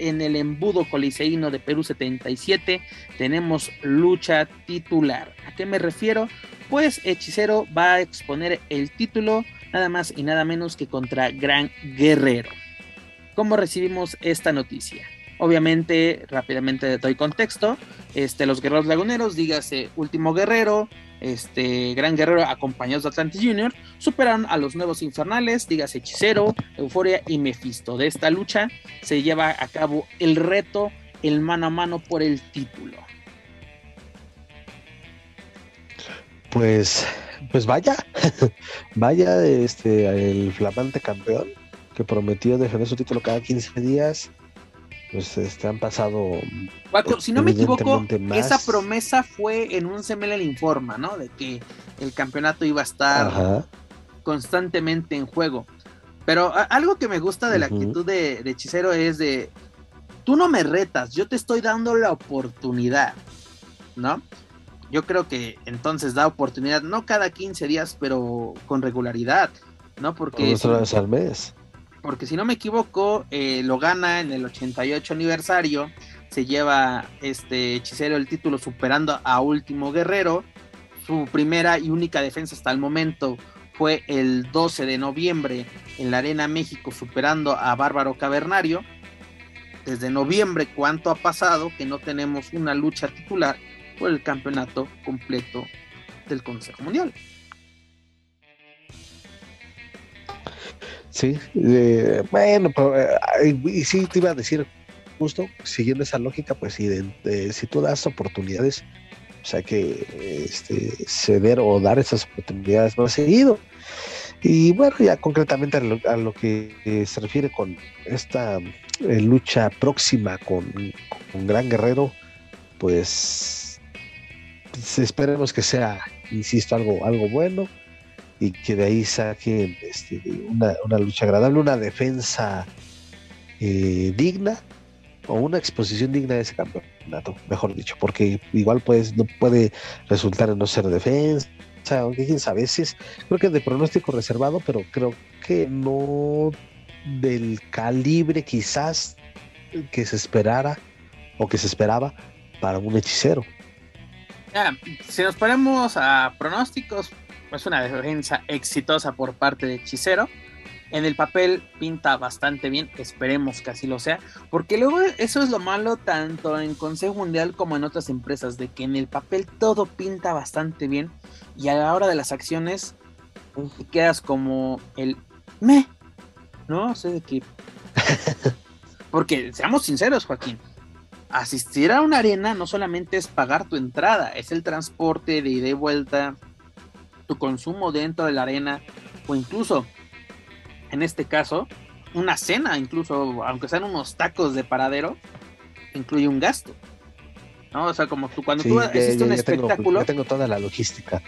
en el embudo coliseíno de Perú 77 tenemos lucha titular. ¿A qué me refiero? Pues Hechicero va a exponer el título nada más y nada menos que contra Gran Guerrero. ¿Cómo recibimos esta noticia? Obviamente, rápidamente doy contexto. Este, los guerreros laguneros, dígase Último Guerrero, este Gran Guerrero acompañados de Atlantis Junior, superaron a los nuevos infernales, dígase Hechicero, Euforia y Mephisto. De esta lucha se lleva a cabo el reto, el mano a mano por el título. Pues, pues vaya, vaya este el flamante campeón que prometió defender su título cada 15 días pues este, han pasado. si no me equivoco, esa promesa fue en un CML Informa, ¿no? De que el campeonato iba a estar constantemente en juego. Pero algo que me gusta de la actitud de, de, Hechicero es de. Tú no me retas, yo te estoy dando la oportunidad, ¿no? Yo creo que entonces da oportunidad, no cada 15 días, pero con regularidad, ¿no? Porque. Dos vez al mes porque si no me equivoco, eh, lo gana en el 88 aniversario, se lleva este hechicero el título superando a Último Guerrero, su primera y única defensa hasta el momento fue el 12 de noviembre en la Arena México superando a Bárbaro Cavernario. Desde noviembre, ¿cuánto ha pasado que no tenemos una lucha titular por el campeonato completo del Consejo Mundial? Sí, bueno, eh, y sí te iba a decir, justo siguiendo esa lógica, pues si, si tú das oportunidades, o sea que este, ceder o dar esas oportunidades ha seguido. Y bueno, ya concretamente a lo, que eh, se refiere con esta eh, lucha próxima con, con, Gran Guerrero, pues, pues esperemos que sea, insisto, algo, algo bueno y que de ahí saque este, una, lucha agradable, una defensa eh, digna o una exposición digna de ese campeonato, mejor dicho, porque igual pues no puede resultar en no ser defensa, aunque quién sabe, es, creo que de pronóstico reservado, pero creo que no del calibre quizás que se esperara o que se esperaba para un hechicero. si nos ponemos a pronósticos, es una defensa exitosa por parte de Hechicero. En el papel pinta bastante bien, esperemos que así lo sea, porque luego eso es lo malo tanto en Consejo Mundial como en otras empresas, de que en el papel todo pinta bastante bien y a la hora de las acciones te quedas como el me, ¿no? sé de qué. Porque seamos sinceros, Joaquín, asistir a una arena no solamente es pagar tu entrada, es el transporte de ida y vuelta, tu consumo dentro de la arena o incluso, en este caso, una cena, incluso, aunque sean unos tacos de paradero, incluye un gasto. ¿No? O sea, como tú, cuando tú asistes un espectáculo. ya tengo toda la logística.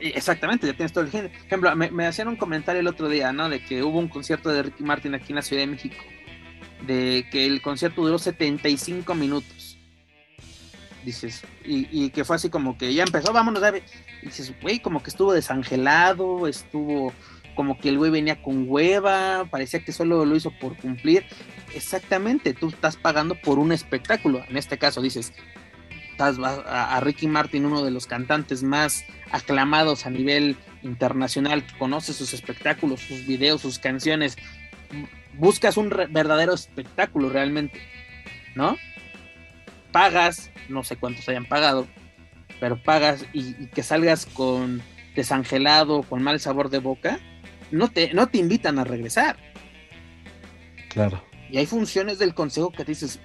Exactamente, ya tienes todo el Por ejemplo, me, me, hacían un comentario el otro día, ¿no? De que hubo un concierto de Ricky Martin aquí en la Ciudad de México. De que el concierto duró 75 minutos dices, y, que fue así como que ya empezó, vámonos. Y dices, güey, como que estuvo desangelado, estuvo como que el güey venía con hueva, parecía que solo lo hizo por cumplir. Exactamente, tú estás pagando por un espectáculo. En este caso dices, estás a, a Ricky Martin, uno de los cantantes más aclamados a nivel internacional, que conoce sus espectáculos, sus videos, sus canciones. Buscas un verdadero espectáculo realmente, ¿no? Pagas, no sé cuántos hayan pagado, pero pagas y, que salgas con desangelado, con mal sabor de boca, no te, no te invitan a regresar. Claro. Y hay funciones del consejo que dices,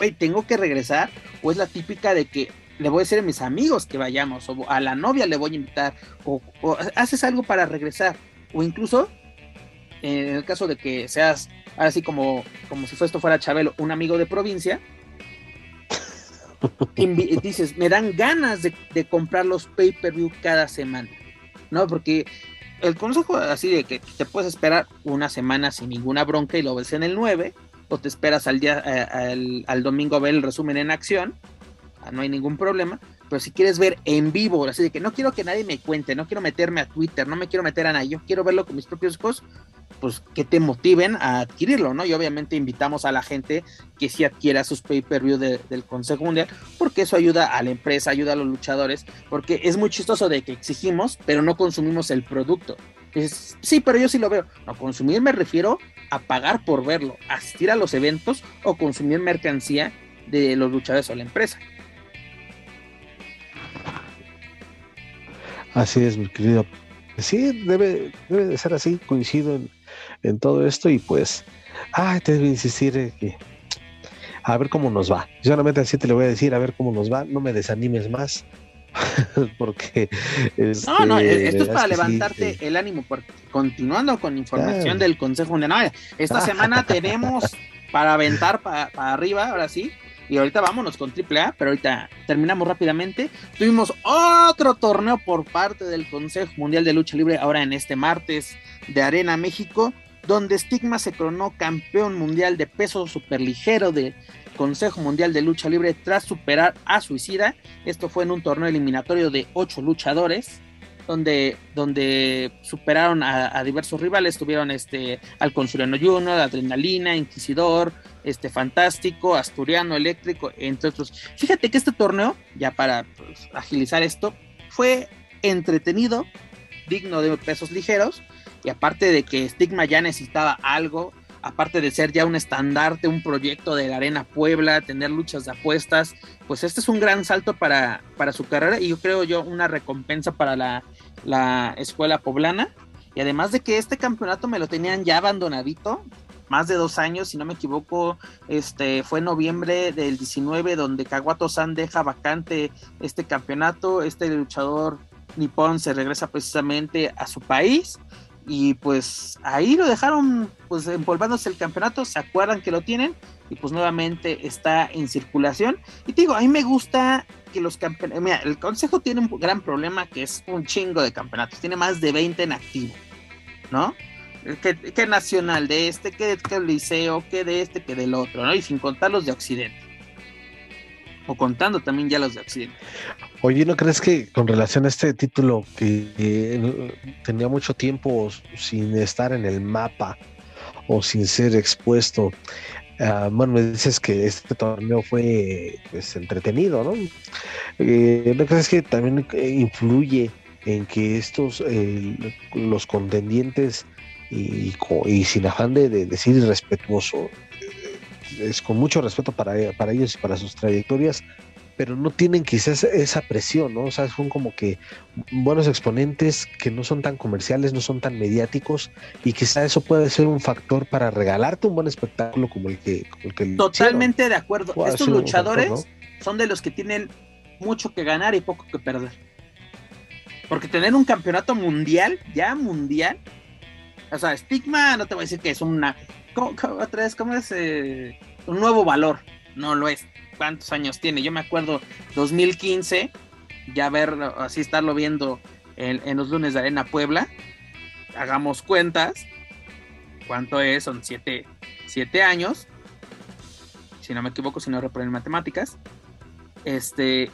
hey, tengo que regresar, o es la típica de que le voy a decir a mis amigos que vayamos, o a la novia le voy a invitar, o, haces algo para regresar, o incluso en el caso de que seas, así como, como si esto fuera Chabelo, un amigo de provincia, dices, me dan ganas de, comprar los pay-per-view cada semana, ¿no? Porque el consejo así de que te puedes esperar una semana sin ninguna bronca y lo ves en el 9, o te esperas al día al, al, domingo a ver el resumen en acción, ah, no hay ningún problema. Pero si quieres ver en vivo, así de que no quiero que nadie me cuente, no quiero meterme a Twitter, no me quiero meter a nadie, yo quiero verlo con mis propios ojos, pues que te motiven a adquirirlo, ¿no? Y obviamente invitamos a la gente que sí adquiera sus pay-per-view del Consejo Mundial, porque eso ayuda a la empresa, ayuda a los luchadores, porque es muy chistoso de que exigimos, pero no consumimos el producto. sí, pero yo sí lo veo. No, consumir me refiero a pagar por verlo, asistir a los eventos o consumir mercancía de los luchadores o la empresa. Así es, mi querido. Sí, debe, debe de ser así, coincido en, todo esto y pues, ay, te debo insistir en que a ver cómo nos va. Solamente así te le voy a decir, a ver cómo nos va, no me desanimes más, porque... no, no, este, esto es para levantarte el ánimo, porque continuando con información del Consejo de esta semana tenemos para aventar para arriba, ahora sí, y ahorita vámonos con AAA, pero ahorita terminamos rápidamente. Tuvimos otro torneo por parte del Consejo Mundial de Lucha Libre ahora en este martes de Arena México, donde Stigma se coronó campeón mundial de peso superligero del Consejo Mundial de Lucha Libre tras superar a Suicida. Esto fue en un torneo eliminatorio de ocho luchadores donde, donde superaron a, diversos rivales, tuvieron este al Consuriano Junior, Adrenalina, Inquisidor, este Fantástico, Asturiano, Eléctrico, entre otros. Fíjate que este torneo, ya para pues, agilizar esto, fue entretenido, digno de pesos ligeros, y aparte de que Stigma ya necesitaba algo, aparte de ser ya un estandarte, un proyecto de la Arena Puebla, tener luchas de apuestas, pues este es un gran salto para, para su carrera y yo creo yo una recompensa para la, la escuela poblana. Y además de que este campeonato me lo tenían ya abandonadito, más de dos años, si no me equivoco, este fue en noviembre del 19 donde Kawato San deja vacante este campeonato, este luchador nipón se regresa precisamente a su país y pues ahí lo dejaron pues empolvándose el campeonato, se acuerdan que lo tienen y pues nuevamente está en circulación. Y te digo, a mí me gusta que los campeonatos, mira, el consejo tiene un gran problema que es un chingo de campeonatos, tiene más de 20 en activo, ¿no? Que, nacional de este, que de liceo, que de este, que del otro, ¿no? Y sin contar los de Occidente. O contando también ya los de Occidente. Oye, ¿no crees que con relación a este título que tenía mucho tiempo sin estar en el mapa o sin ser expuesto? Uh, bueno, me dices que este torneo fue pues, entretenido, ¿no? Eh, ¿No crees que también influye en que estos, eh, los contendientes, y, y, sin afán de, de decir irrespetuoso, es con mucho respeto para, para ellos y para sus trayectorias, pero no tienen quizás esa presión, ¿no? O sea, son como que buenos exponentes que no son tan comerciales, no son tan mediáticos y quizás eso puede ser un factor para regalarte un buen espectáculo como el que... Totalmente de acuerdo. Estos luchadores son de los que tienen mucho que ganar y poco que perder. Porque tener un campeonato mundial, ya mundial, o sea, estigma, no te voy a decir que es una... otra vez, ¿cómo es? Eh, un nuevo valor. No lo es cuántos años tiene. Yo me acuerdo 2015, ya ver, así estarlo viendo en, los lunes de Arena Puebla. Hagamos cuentas. ¿Cuánto es? Son siete, años. Si no me equivoco, si no reprenden matemáticas. Este.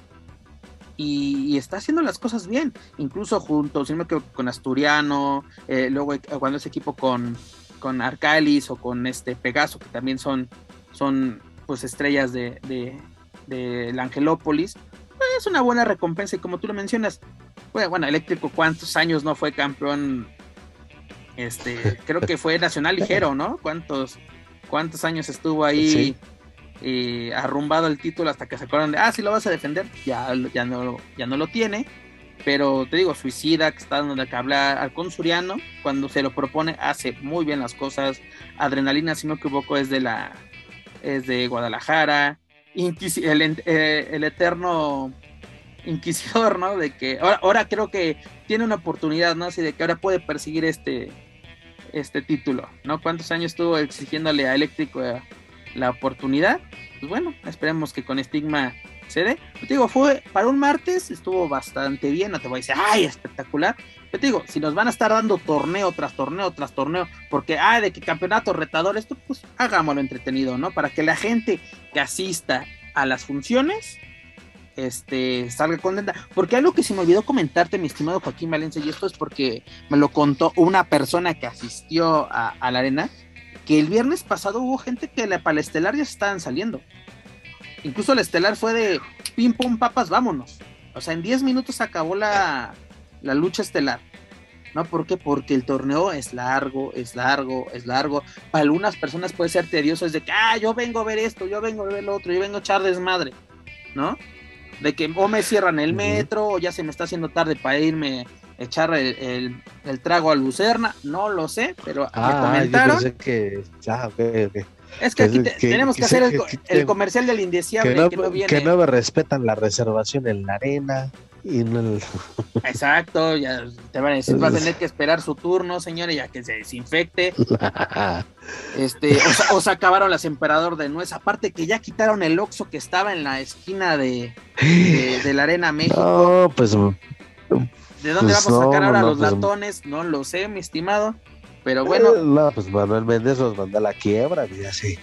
Y, está haciendo las cosas bien. Incluso junto, si no me equivoco, con Asturiano. Eh, luego cuando es equipo con, con Arcalis o con este Pegaso, que también son, son pues estrellas de, de, la Angelópolis, pues, es una buena recompensa. Y como tú lo mencionas, bueno, Eléctrico cuántos años no fue campeón, este, creo que fue nacional ligero, ¿no? ¿Cuántos, cuántos años estuvo ahí eh, arrumbado el título hasta que se acuerdan de, ah, sí lo vas a defender, ya, ya, no, ya no lo tiene, pero te digo, Suicida, que está dando de que hablar al consuriano, cuando se lo propone, hace muy bien las cosas. Adrenalina, si no me equivoco, es de la es de Guadalajara, eh, el, eterno inquisidor, ¿no? De que ahora, creo que tiene una oportunidad, ¿no? Así de que ahora puede perseguir este, este título, ¿no? ¿Cuántos años estuvo exigiéndole a Eléctrico eh, la oportunidad? Pues bueno, esperemos que con Estigma Te digo, fue para un martes, estuvo bastante bien, no te voy a decir, ay, espectacular. Pero te digo, si nos van a estar dando torneo tras torneo tras torneo, porque, ay, de que campeonato retador, esto, pues hagámoslo entretenido, ¿no? Para que la gente que asista a las funciones este, salga contenta. Porque algo que se me olvidó comentarte, mi estimado Joaquín Valencia, y esto es porque me lo contó una persona que asistió a, la arena, que el viernes pasado hubo gente que la, para estelar ya estaban saliendo. Incluso el estelar fue de pim pum papas, vámonos. O sea, en 10 minutos acabó la, la lucha estelar. ¿No? ¿Por qué? Porque el torneo es largo, es largo, es largo. Para algunas personas puede ser tedioso, es de que, ah, yo vengo a ver esto, yo vengo a ver lo otro, yo vengo a echar desmadre, ¿no? de que o me cierran el metro o ya se me está haciendo tarde para irme a echar el, trago a Lucerna, no lo sé, pero me ah, comentaron. que, Es que aquí tenemos que, hacer el, comercial del indeseable que no, que no me respetan la reservación en la arena. Y Exacto, ya te van a decir, va a tener que esperar su turno, señores, ya que se desinfecte. este, o, se acabaron las emperador de nuez, aparte que ya quitaron el oxo que estaba en la esquina de, de, la Arena México. No, pues. ¿De dónde pues vamos a sacar ahora los pues, latones? No lo sé, mi estimado. Pero bueno. Eh, no, pues Manuel Méndez los manda a la quiebra, mira, sí.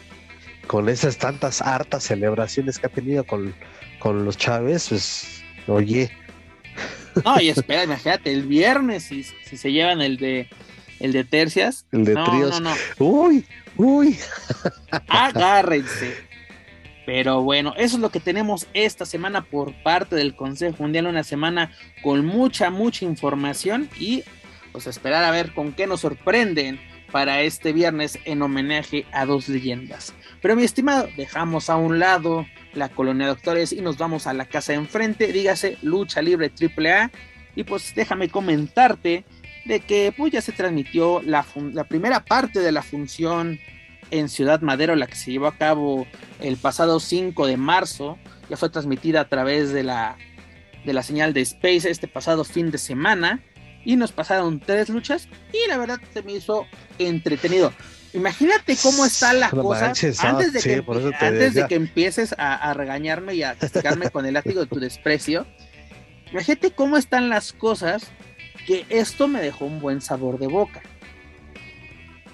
Con esas tantas hartas celebraciones que ha tenido con, con los Chávez, pues, oye, no, y espera, imagínate, el viernes, si, si se llevan el de el de tercias. El de tríos. No, no. Uy, uy. Agárrense. Pero bueno, eso es lo que tenemos esta semana por parte del Consejo Mundial, una semana con mucha, mucha información y pues esperar a ver con qué nos sorprenden para este viernes en homenaje a dos leyendas. Pero mi estimado, dejamos a un lado la colonia de doctores y nos vamos a la casa de enfrente, dígase lucha libre AAA. Y pues déjame comentarte de que pues ya se transmitió la, la primera parte de la función en Ciudad Madero, la que se llevó a cabo el pasado 5 de marzo, ya fue transmitida a través de la, de la señal de Space este pasado fin de semana y nos pasaron tres luchas y la verdad se me hizo entretenido. Imagínate cómo está la cosa antes, de, que, antes de que empieces a, regañarme y a castigarme con el látigo de tu desprecio. Imagínate cómo están las cosas que esto me dejó un buen sabor de boca.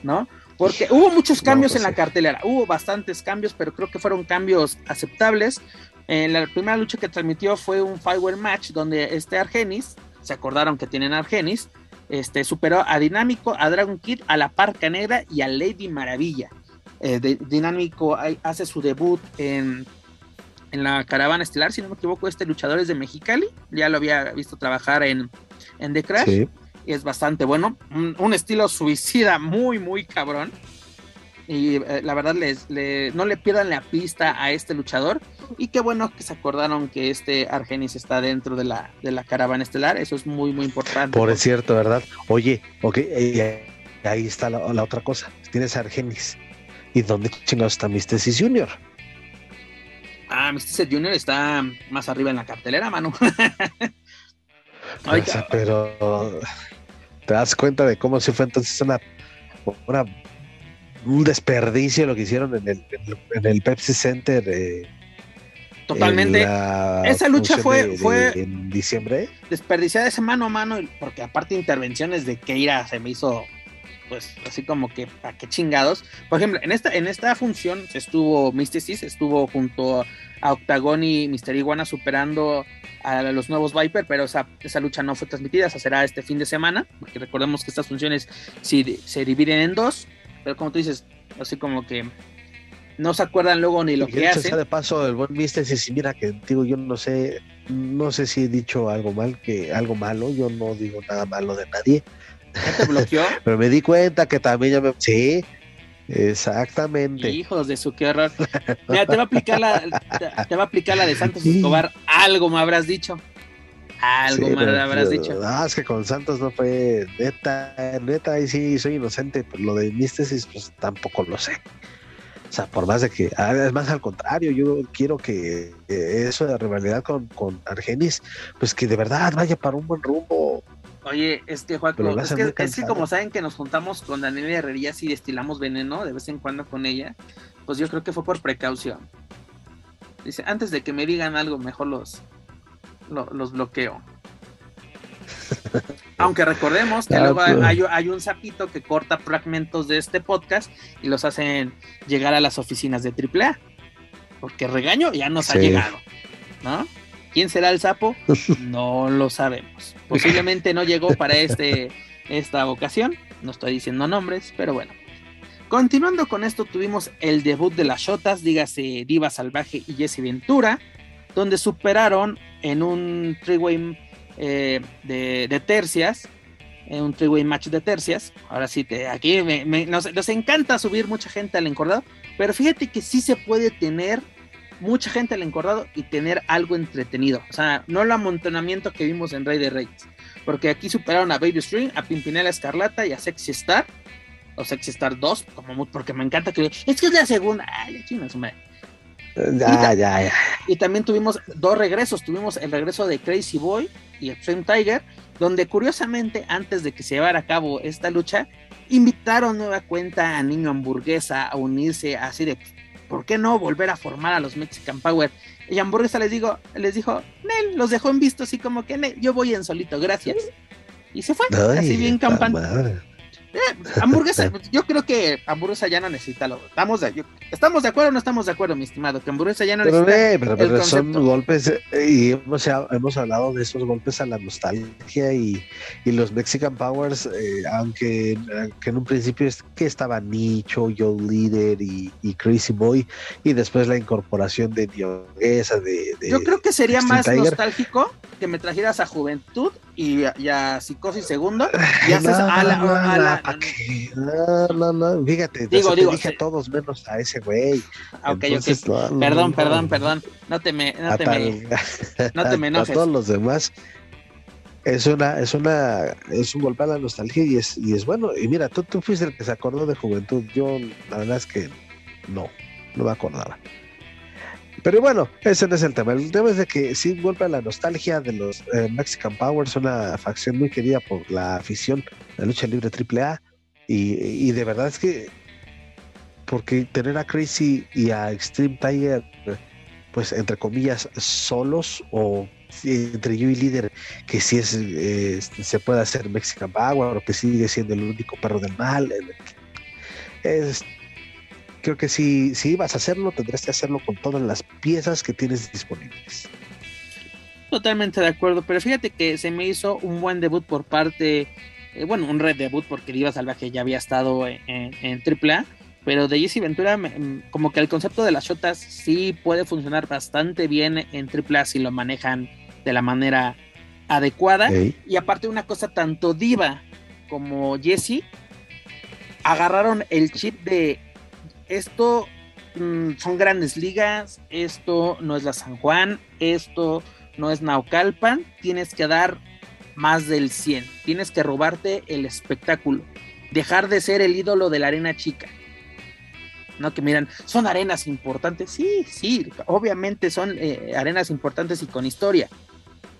¿No? Porque hubo muchos cambios en la cartelera, hubo bastantes cambios, pero creo que fueron cambios aceptables. En la primera lucha que transmitió fue un Firewall Match donde este Argenis, se acordaron que tienen Argenis, este, superó a Dinámico, a Dragon Kid, a la Parca Negra y a Lady Maravilla. Eh, Dinámico hace su debut en, en, la Caravana Estelar, si no me equivoco, este luchador es de Mexicali, ya lo había visto trabajar en, en The Crash, y es bastante bueno, un estilo suicida muy, muy cabrón y eh, la verdad les, no le pierdan la pista a este luchador y qué bueno que se acordaron que este Argenis está dentro de la, de la caravana estelar, eso es muy muy importante. Por cierto, ¿verdad? Oye, ok, ahí está la, otra cosa, tienes Argenis y dónde chingados está Mysticis Junior. Ah, Mysticis Junior está más arriba en la cartelera, mano. pero te das cuenta de cómo se fue entonces una, una un desperdicio lo que hicieron en el, en el Pepsi Center. Eh, Totalmente. Esa lucha fue, fue en diciembre. Desperdiciada ese mano a mano, porque aparte intervenciones de Keira se me hizo pues así como que a qué chingados. Por ejemplo, en esta, en esta función estuvo Mysticis, estuvo junto a Octagon y Mister Iguana superando a los nuevos Viper, pero esa, esa lucha no fue transmitida, esa será este fin de semana, porque recordemos que estas funciones se, se dividen en dos. Pero como tú dices, así como que no se acuerdan luego ni lo que hacen. de paso, el buen Mister, si mira que digo, yo no sé, no sé si he dicho algo mal, que algo malo, yo no digo nada malo de nadie. ¿Ya te bloqueó? Pero me di cuenta que también ya me... Sí, exactamente. Hijos de su, qué horror. Mira, te va a aplicar la, te, va a aplicar la de Santos Escobar, algo me habrás dicho. Algo más habrás dicho. Ah, es que con Santos no fue neta, neta, ahí sí soy inocente, pero lo de místesis, pues tampoco lo sé. O sea, por más de que, ah, es más al contrario, yo quiero que eso de rivalidad con, con Argenis, pues que de verdad vaya para un buen rumbo. Oye, es que Juan, es que, es que, como saben que nos juntamos con Daniela Herrerías y destilamos veneno de vez en cuando con ella, pues yo creo que fue por precaución. Dice, antes de que me digan algo, mejor los, los bloqueo. Aunque recordemos que ah, luego hay, un sapito que corta fragmentos de este podcast y los hacen llegar a las oficinas de AAA. Porque regaño ya nos ha llegado, ¿no? ¿Quién será el sapo? No lo sabemos. Posiblemente no llegó para este, esta ocasión. No estoy diciendo nombres, pero bueno. Continuando con esto, tuvimos el debut de las Shotas, dígase Diva Salvaje y Jesse Ventura, donde superaron en un three-way eh, de, tercias, en un three-way match de tercias. Ahora sí, te, aquí nos, encanta subir mucha gente al encordado, pero fíjate que sí se puede tener mucha gente al encordado y tener algo entretenido. O sea, no el amontonamiento que vimos en Rey de Reyes. Porque aquí superaron a Baby String, a Pimpinela Escarlata y a Sexy Star o Sexy Star 2, como porque me encanta que es que es la segunda. Ay, Ya, ya, ya. Y también tuvimos dos regresos. Tuvimos el regreso de Crazy Boy y Extreme Tiger, donde curiosamente, antes de que se llevara a cabo esta lucha, invitaron nueva cuenta a Niño Hamburguesa a unirse así de, ¿por qué no volver a formar a los Mexican Power? Y Hamburguesa les digo, les dijo, Nel, los dejó en visto así como que, yo voy en solito, gracias. Y se fue, así bien campante. Eh, hamburguesa, yo creo que hamburguesa ya no necesita lo. Estamos de, estamos de acuerdo o no estamos de acuerdo, mi estimado, que hamburguesa ya no pero necesita. pero, son golpes, eh, y hemos, hemos, hablado de esos golpes a la nostalgia y, y los Mexican Powers, eh, aunque, en un principio es que estaba Nicho, Joe Leader y, Crazy Boy, y después la incorporación de Dioguesa, de, Yo creo que sería más nostálgico que me trajeras a Juventud y, a Psicosis Segundo y haces a la no, no, no, fíjate, digo, digo, dije a todos menos a ese güey. Ah, perdón, perdón, perdón. No te me, no te me, no te me enojes. A todos los demás es una, es una, es un golpe a la nostalgia y es, y es bueno. Y mira, tú, tú fuiste el que se acordó de juventud. Yo, la verdad es que no, no me acordaba. Pero bueno, ese no es el tema. El tema es de que sí golpea la nostalgia de los eh, Mexican Powers, una facción muy querida por la afición la lucha libre AAA. Y, y de verdad es que, porque tener a Crazy y a Extreme Tiger, pues entre comillas, solos o entre yo y líder que sí es, eh, se puede hacer Mexican Power o que sigue siendo el único perro del mal. Es, creo que si, si ibas a hacerlo, tendrías que hacerlo con todas las piezas que tienes disponibles. Totalmente de acuerdo, pero fíjate que se me hizo un buen debut por parte, eh, bueno, un red debut porque Diva Salvaje ya había estado en, en, AAA, pero de Jesse Ventura, como que el concepto de las shotas sí puede funcionar bastante bien en AAA si lo manejan de la manera adecuada. Y aparte una cosa, tanto Diva como Jesse agarraron el chip de esto mm, son grandes ligas, esto no es la San Juan, esto no es Naucalpan, tienes que dar más del 100, tienes que robarte el espectáculo, dejar de ser el ídolo de la arena chica. No que miran, son arenas importantes, sí, sí, obviamente son eh, arenas importantes y con historia,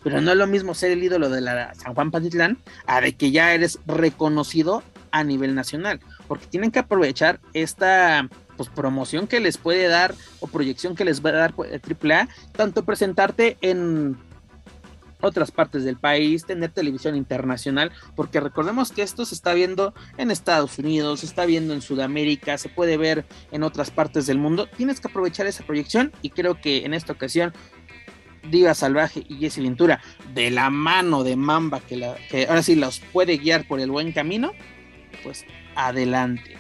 pero no es lo mismo ser el ídolo de la San Juan Patitlán a de que ya eres reconocido a nivel nacional, porque tienen que aprovechar esta pues, promoción que les puede dar o proyección que les va a dar AAA, pues, tanto presentarte en otras partes del país, tener televisión internacional, porque recordemos que esto se está viendo en Estados Unidos, se está viendo en Sudamérica, se puede ver en otras partes del mundo. Tienes que aprovechar esa proyección y creo que en esta ocasión Diva Salvaje y Jesse Ventura, de la mano de Mamba, que, la, que ahora sí los puede guiar por el buen camino, pues adelante.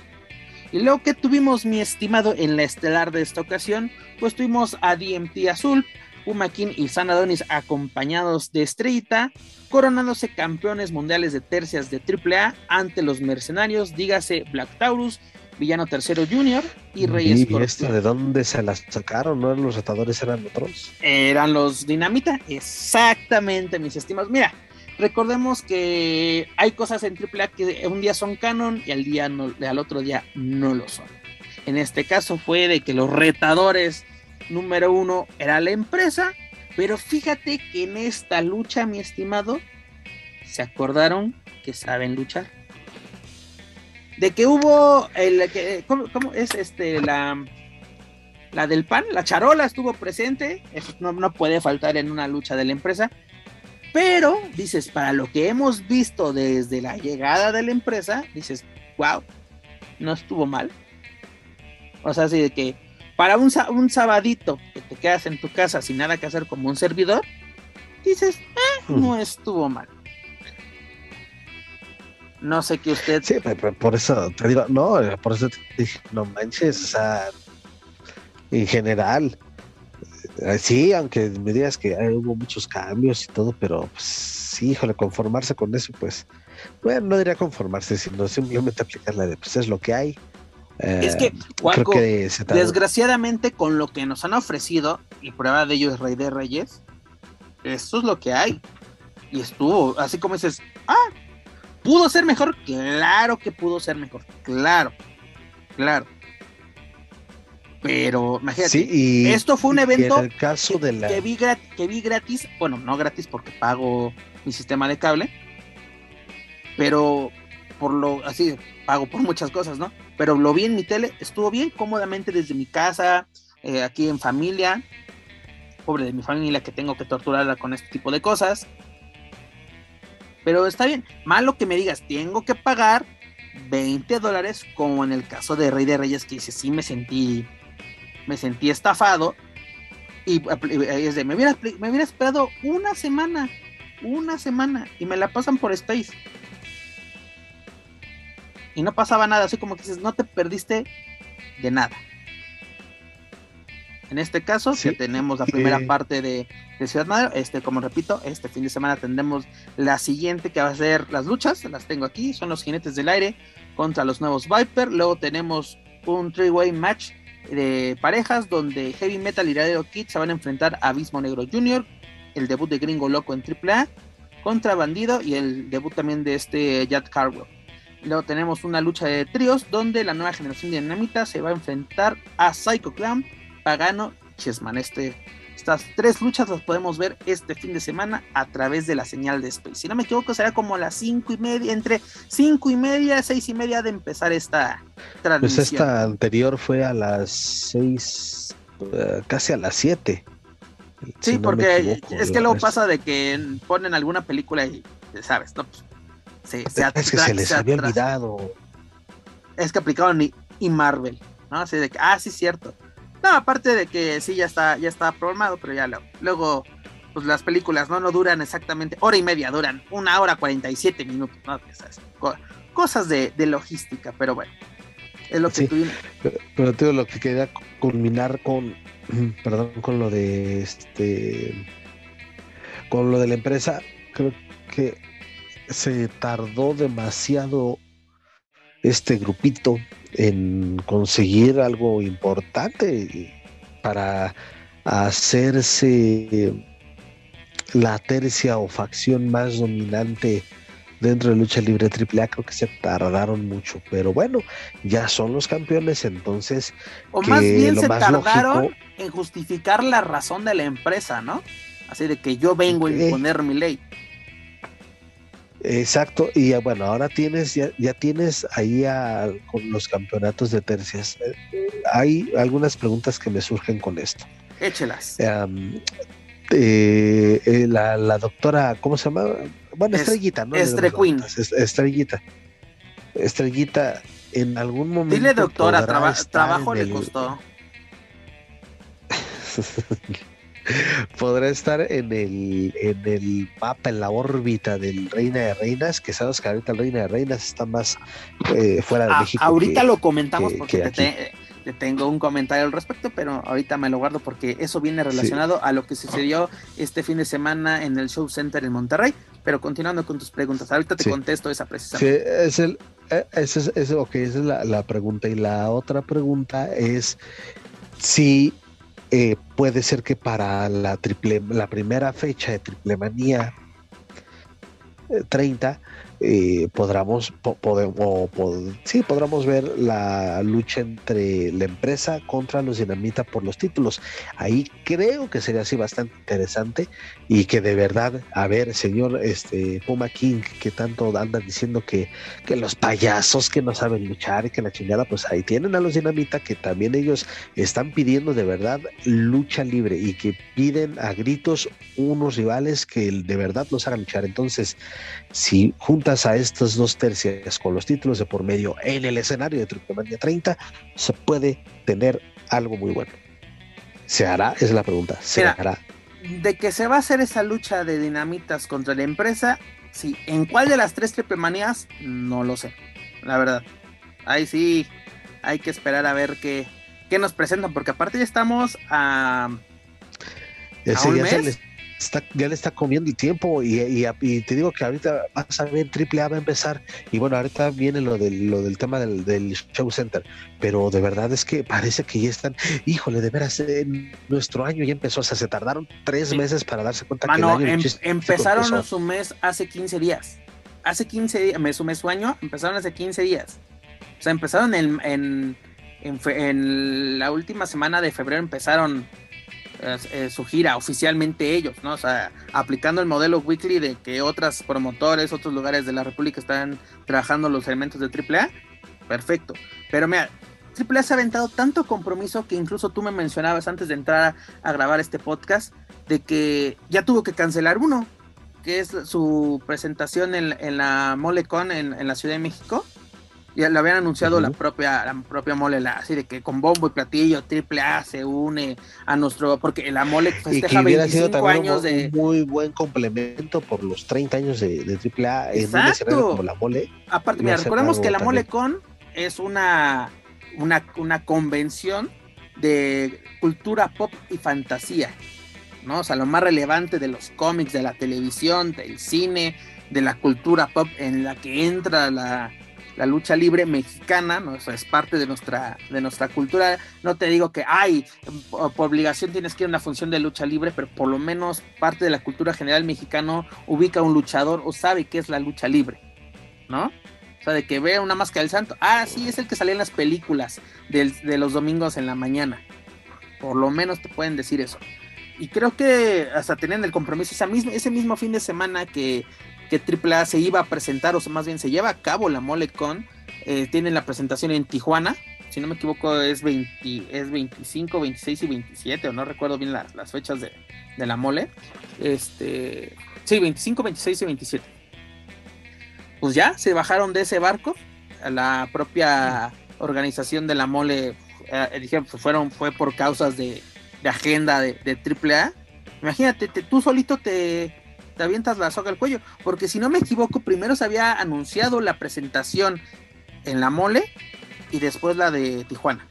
Y luego que tuvimos, mi estimado, en la estelar de esta ocasión, pues tuvimos a DMT Azul, Puma King y Sanadonis acompañados de Estrellita, coronándose campeones mundiales de tercias de AAA ante los mercenarios, dígase Black Taurus, Villano Tercero Junior y Reyes ¿Y esto de dónde se las sacaron? ¿No los retadores eran otros? Eran los Dinamita, exactamente, mis estimados. Mira, recordemos que hay cosas en AAA que un día son canon y al, día al otro día no lo son. En este caso fue de que los retadores número uno era la empresa, pero fíjate que en esta lucha, mi estimado, se acordaron que saben luchar. De que hubo el que ¿cómo, es este la la del PAN, la charola estuvo presente, eso no, no puede faltar en una lucha de la empresa. Pero, dices, para lo que hemos visto desde la llegada de la empresa, dices, wow, no estuvo mal. O sea, así de que para un, un sabadito que te quedas en tu casa sin nada que hacer como un servidor, dices, eh, no estuvo mal. No sé qué usted. Sí, por eso te digo, no, por eso te dije, no manches, o sea, en general, eh, sí, aunque me digas que hubo muchos cambios y todo, pero pues sí, híjole, conformarse con eso, pues, bueno, no diría conformarse, sino simplemente aplicarla de, pues es lo que hay. es que, eh, desgraciadamente, con lo que nos han ofrecido, y prueba de ello es Rey de Reyes, eso es lo que hay. Y estuvo, así como dices, ah, ¿Pudo ser mejor? Claro que pudo ser mejor. Claro. Claro. Pero imagínate, esto fue un evento el caso de la... que, vi que vi gratis, bueno, no gratis porque pago mi sistema de cable, pero por lo así pago por muchas cosas, ¿no? Pero lo vi en mi tele, estuvo bien cómodamente desde mi casa, eh, aquí en familia, pobre de mi familia que tengo que torturarla con este tipo de cosas, pero está bien, malo que me digas, tengo que pagar 20 dólares, como en el caso de Rey de Reyes, que dice, sí me sentí, me sentí estafado. Y es de, me hubiera, me hubiera esperado una semana, una semana, y me la pasan por Space. Y no pasaba nada, así como que dices, no te perdiste de nada. En este caso, que tenemos la primera parte de, Ciudad Madre, este, como repito, este fin de semana tendremos la siguiente que va a ser las luchas, las tengo aquí, son los jinetes del aire contra los nuevos Viper, luego tenemos un three-way match de parejas donde Heavy Metal y Radio Kid se van a enfrentar a Abismo Negro Jr., el debut de Gringo Loco en AAA, contra Bandido y el debut también de este Jack Carwell. Luego tenemos una lucha de tríos donde la nueva generación de Dinamita se va a enfrentar a Psycho Clown Pagano Chessman. Este, estas tres luchas las podemos ver este fin de semana a través de la señal de Space. Si no me equivoco, será como las cinco y media, entre cinco y media, seis y media de empezar esta transmisión. Pues esta anterior fue a las seis, eh, casi a las siete. Sí, porque es que luego pasa de que ponen alguna película y, ¿sabes? No, pues, se, es que se les había olvidado. Es que aplicaron y, y Marvel, ¿no? Así de que, ah, sí, cierto. No, aparte de que sí, ya está, ya está programado, pero ya luego, pues las películas no, no duran exactamente hora y media, duran una hora 47 minutos, ¿no? Cosas de, logística, pero bueno, es lo que tuvimos. Pero, pero lo que quería culminar con, perdón, con lo de este, con lo de la empresa, creo que se tardó demasiado este grupito en conseguir algo importante para hacerse la tercia o facción más dominante dentro de lucha libre AAA creo que se tardaron mucho, pero bueno, ya son los campeones, entonces o más bien se tardaron en justificar la razón de la empresa, ¿no? Así de que yo vengo a imponer mi ley. Exacto, y bueno, ahora tienes, ya, ya tienes ahí a, con los campeonatos de tercias. Hay algunas preguntas que me surgen con esto. Échelas. Eh, eh, la, doctora, ¿cómo se llama? Bueno, Estrellita, ¿no? Estrellita. Estrellita, en algún momento. Dile, doctora, trabajo le costó. podrá estar en el, en el mapa, en la órbita del Reina de Reinas, que sabes que ahorita el Reina de Reinas está más eh, fuera de México. Ahorita lo comentamos porque te, tengo un comentario al respecto, pero ahorita me lo guardo porque eso viene relacionado a lo que sucedió este fin de semana en el Show Center en Monterrey. Pero continuando con tus preguntas, ahorita te contesto esa precisamente. Sí, es el, eh, ese es, esa es la, la pregunta. Y la otra pregunta es si eh, puede ser que para la triple, la primera fecha de Triple Manía 30, eh, podremos, podemos, sí, podremos ver la lucha entre la empresa contra los Dinamita por los títulos. Ahí creo que sería así bastante interesante y que de verdad, a ver, señor este, Puma King, que tanto andan diciendo que, que los payasos que no saben luchar y que la chingada, pues ahí tienen a los Dinamita que también ellos están pidiendo de verdad lucha libre y que piden a gritos unos rivales que de verdad los hagan luchar. Entonces, si juntas a estos dos tercios con los títulos de por medio en el escenario de Triplemania 30, se puede tener algo muy bueno. ¿Se hará? Es la pregunta. ¿Se hará? De que se va a hacer esa lucha de dinamitas contra la empresa, sí. ¿En cuál de las tres triplemanías? No lo sé. La verdad. Ahí sí hay que esperar a ver qué, qué nos presentan, porque aparte ya estamos a. ¿A un mes? Ya le está comiendo el tiempo y, te digo que ahorita vas a ver Triple A va a empezar. Y bueno ahorita viene lo del, lo del tema del, show center. Pero de verdad es que parece que ya están híjole de veras nuestro año ya empezó o sea se tardaron tres meses para darse cuenta que el año em, empezaron su mes hace 15 días. Hace 15 días su mes su año empezaron hace 15 días. O sea empezaron en, en, en la última semana de febrero empezaron eh, su gira oficialmente ellos, ¿no? O sea, aplicando el modelo weekly de que otras promotores, otros lugares de la República están trabajando los elementos de AAA, perfecto. Pero mira, AAA se ha aventado tanto compromiso que incluso tú me mencionabas antes de entrar a, grabar este podcast, de que ya tuvo que cancelar uno, que es su presentación en, la MoleCon en, en la Ciudad de México ya lo habían anunciado la propia la propia mole así de que con bombo y platillo triple A se une a nuestro porque la mole festeja y 25 años de muy buen complemento por los 30 años de, triple A en como la mole aparte mira recordemos que la mole con es una, una una convención de cultura pop y fantasía no o sea lo más relevante de los cómics de la televisión del cine de la cultura pop en la que entra la la lucha libre mexicana, ¿no? es parte de nuestra, de nuestra cultura. No te digo que, ay, por, obligación tienes que ir a una función de lucha libre, pero por lo menos parte de la cultura general mexicano ubica a un luchador o sabe qué es la lucha libre, ¿no? O sea, de que vea una máscara del santo. Ah, sí, es el que salía en las películas de los domingos en la mañana. Por lo menos te pueden decir eso. Y creo que hasta tenían el compromiso esa misma, ese mismo fin de semana que que AAA se iba a presentar, o sea, más bien se lleva a cabo la MoleCon. Eh, tienen la presentación en Tijuana, si no me equivoco es, 20, es 25, 26 y 27, o no recuerdo bien las fechas de, la mole. Este, sí, 25, 26 y 27. Pues ya se bajaron de ese barco. A la propia organización de la mole eh, dijeron, fueron, fue por causas de, agenda de, de AAA. Imagínate, tú solito te, te avientas la soga al cuello. Porque si no me equivoco, primero se había anunciado la presentación en la mole y después la de Tijuana.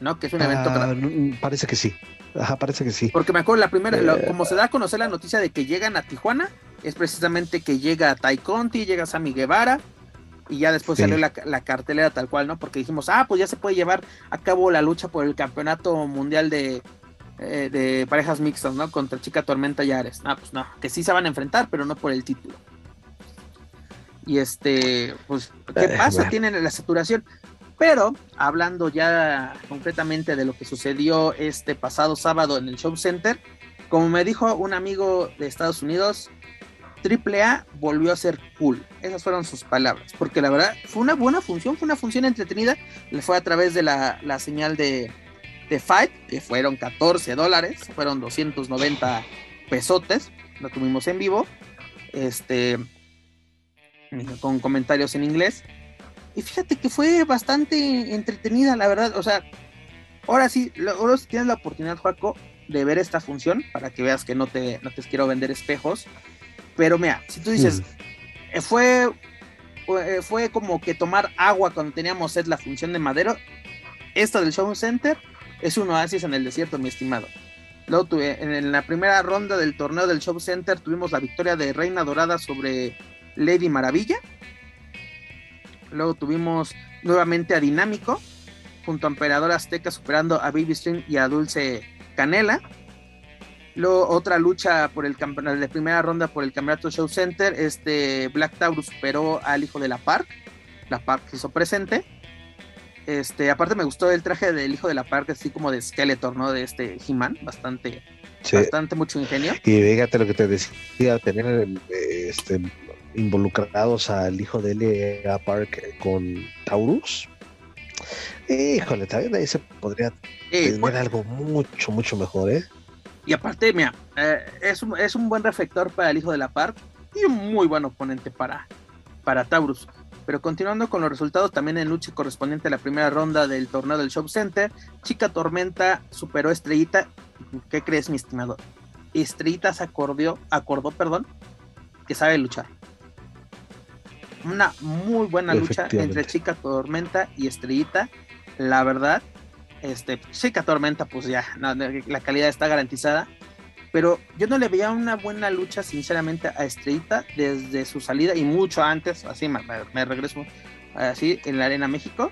¿No? Que es un evento. Ah, parece que sí. Ajá, parece que sí. Porque me acuerdo, la primera, eh, como se da a conocer la noticia de que llegan a Tijuana, es precisamente que llega Tai Conti, llega Sammy Guevara, y ya después salió la, la, cartelera tal cual, ¿no? Porque dijimos, ah, pues ya se puede llevar a cabo la lucha por el campeonato mundial de, eh, de parejas mixtas, ¿no? Contra Chica Tormenta y Ares. Ah, pues no, que sí se van a enfrentar, pero no por el título. Y este, pues, ¿qué eh, pasa? Tienen la saturación. Pero, hablando ya concretamente de lo que sucedió este pasado sábado en el Show Center, como me dijo un amigo de Estados Unidos, AAA volvió a ser cool. Esas fueron sus palabras. Porque la verdad fue una buena función, fue una función entretenida. Le fue a través de la, la señal de, de Fight, que fueron 14 dólares, fueron 290 pesotes, lo tuvimos en vivo, este, con comentarios en inglés. Y fíjate que fue bastante entretenida, la verdad. O sea, ahora sí, ahora sí tienes la oportunidad, Juaco, de ver esta función, para que veas que no te, no te quiero vender espejos. Pero mira, si tú dices, eh, fue, fue como que tomar agua cuando teníamos sed la función de Madero, esta del Show Center es un oasis en el desierto, mi estimado. Luego tuve, en la primera ronda del torneo del Show Center tuvimos la victoria de Reina Dorada sobre Lady Maravilla. Luego tuvimos nuevamente a Dinámico junto a Emperador Azteca superando a Baby String y a Dulce Canela. Luego otra lucha por el de primera ronda por el campeonato Show Center. Este Black Taurus superó al hijo de la Park. La Park se hizo presente. Este, aparte me gustó el traje del hijo de la Park, así como de Skeletor, ¿no? De este He-Man, bastante, bastante mucho ingenio. Y fíjate lo que te decía, tener este, involucrados al hijo de L.A. Park con Taurus. Híjole, también ahí se podría tener algo mucho, mucho mejor, ¿eh? Y aparte, mira, eh, es, un, es un buen reflector para el hijo de la Park y un muy buen oponente para, para Taurus. Pero continuando con los resultados, también en lucha correspondiente a la primera ronda del torneo del Show Center, Chica Tormenta superó a Estrellita. ¿Qué crees, mi estimado? Estrellita se acordó, acordó, perdón, que sabe luchar. Una muy buena lucha entre Chica Tormenta y Estrellita. La verdad, este, Chica Tormenta, pues ya, la calidad está garantizada. Pero yo no le veía una buena lucha, sinceramente, a Estrellita desde su salida y mucho antes, así me, regreso, así en la Arena México.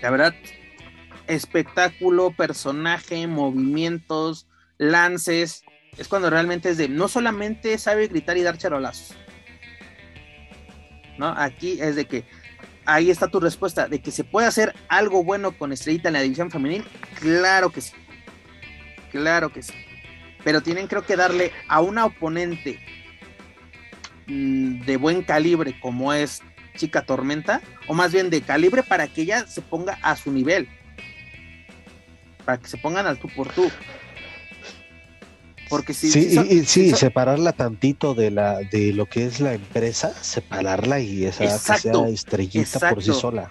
La verdad, espectáculo, personaje, movimientos, lances. Es cuando realmente es de, no solamente sabe gritar y dar charolazos. ¿No? Aquí es de que ahí está tu respuesta, de que se puede hacer algo bueno con Estrellita en la división femenil, claro que sí. Claro que sí. Pero tienen creo que darle a una oponente mm, de buen calibre como es Chica Tormenta, o más bien de calibre para que ella se ponga a su nivel. Para que se pongan al tú por tú. Porque si, sí, y, sí, separarla tantito de la de lo que es la empresa, separarla y esa que sea estrellita por sí sola.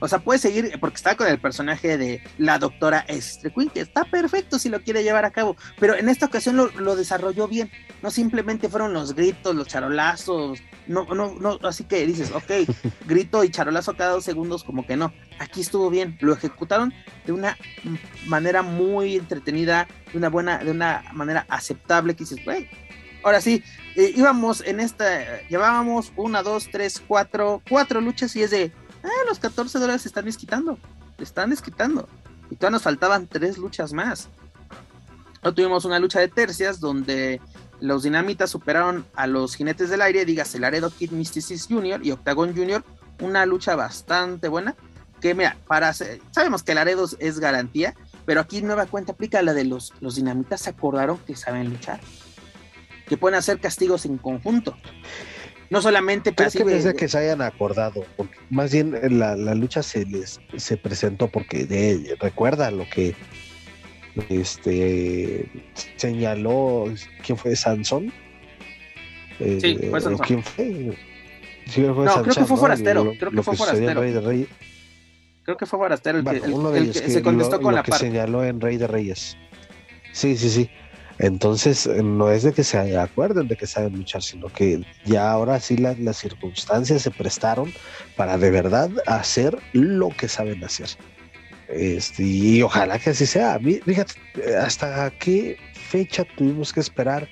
O sea, puede seguir, porque está con el personaje de la doctora Estre que está perfecto si lo quiere llevar a cabo, pero en esta ocasión lo, desarrolló bien. No simplemente fueron los gritos, los charolazos, no, no, no, así que dices, ok, grito y charolazo cada dos segundos, como que no. Aquí estuvo bien, lo ejecutaron de una manera muy entretenida, de una buena, de una manera aceptable, que dices, güey, ahora sí, eh, íbamos en esta, llevábamos una, dos, tres, cuatro, cuatro luchas y es de, ah, los 14 dólares se están desquitando, se están desquitando. Y todavía nos faltaban tres luchas más. No tuvimos una lucha de tercias donde los dinamitas superaron a los jinetes del aire, dígase Laredo Kid Mysticis Jr. y Octagon Jr. Una lucha bastante buena. Que mira, sabemos que Laredo es garantía, pero aquí nueva cuenta aplica la de los dinamitas se acordaron que saben luchar, que pueden hacer castigos en conjunto. No solamente para que que se hayan acordado, porque más bien eh, la, lucha se les se presentó porque de, recuerda lo que este señaló quién fue Sansón. Eh, sí, fue Sansón. ¿Quién fue? no, creo que fue Forastero. creo que fue Forastero. Creo que fue Forastero el, que, se contestó con la que señaló en Rey de Reyes. Sí, sí, sí. Entonces, no es de que se acuerden de que saben luchar, sino que ya ahora sí las, circunstancias se prestaron para de verdad hacer lo que saben hacer. Este, y ojalá que así sea. Fíjate, hasta qué fecha tuvimos que esperar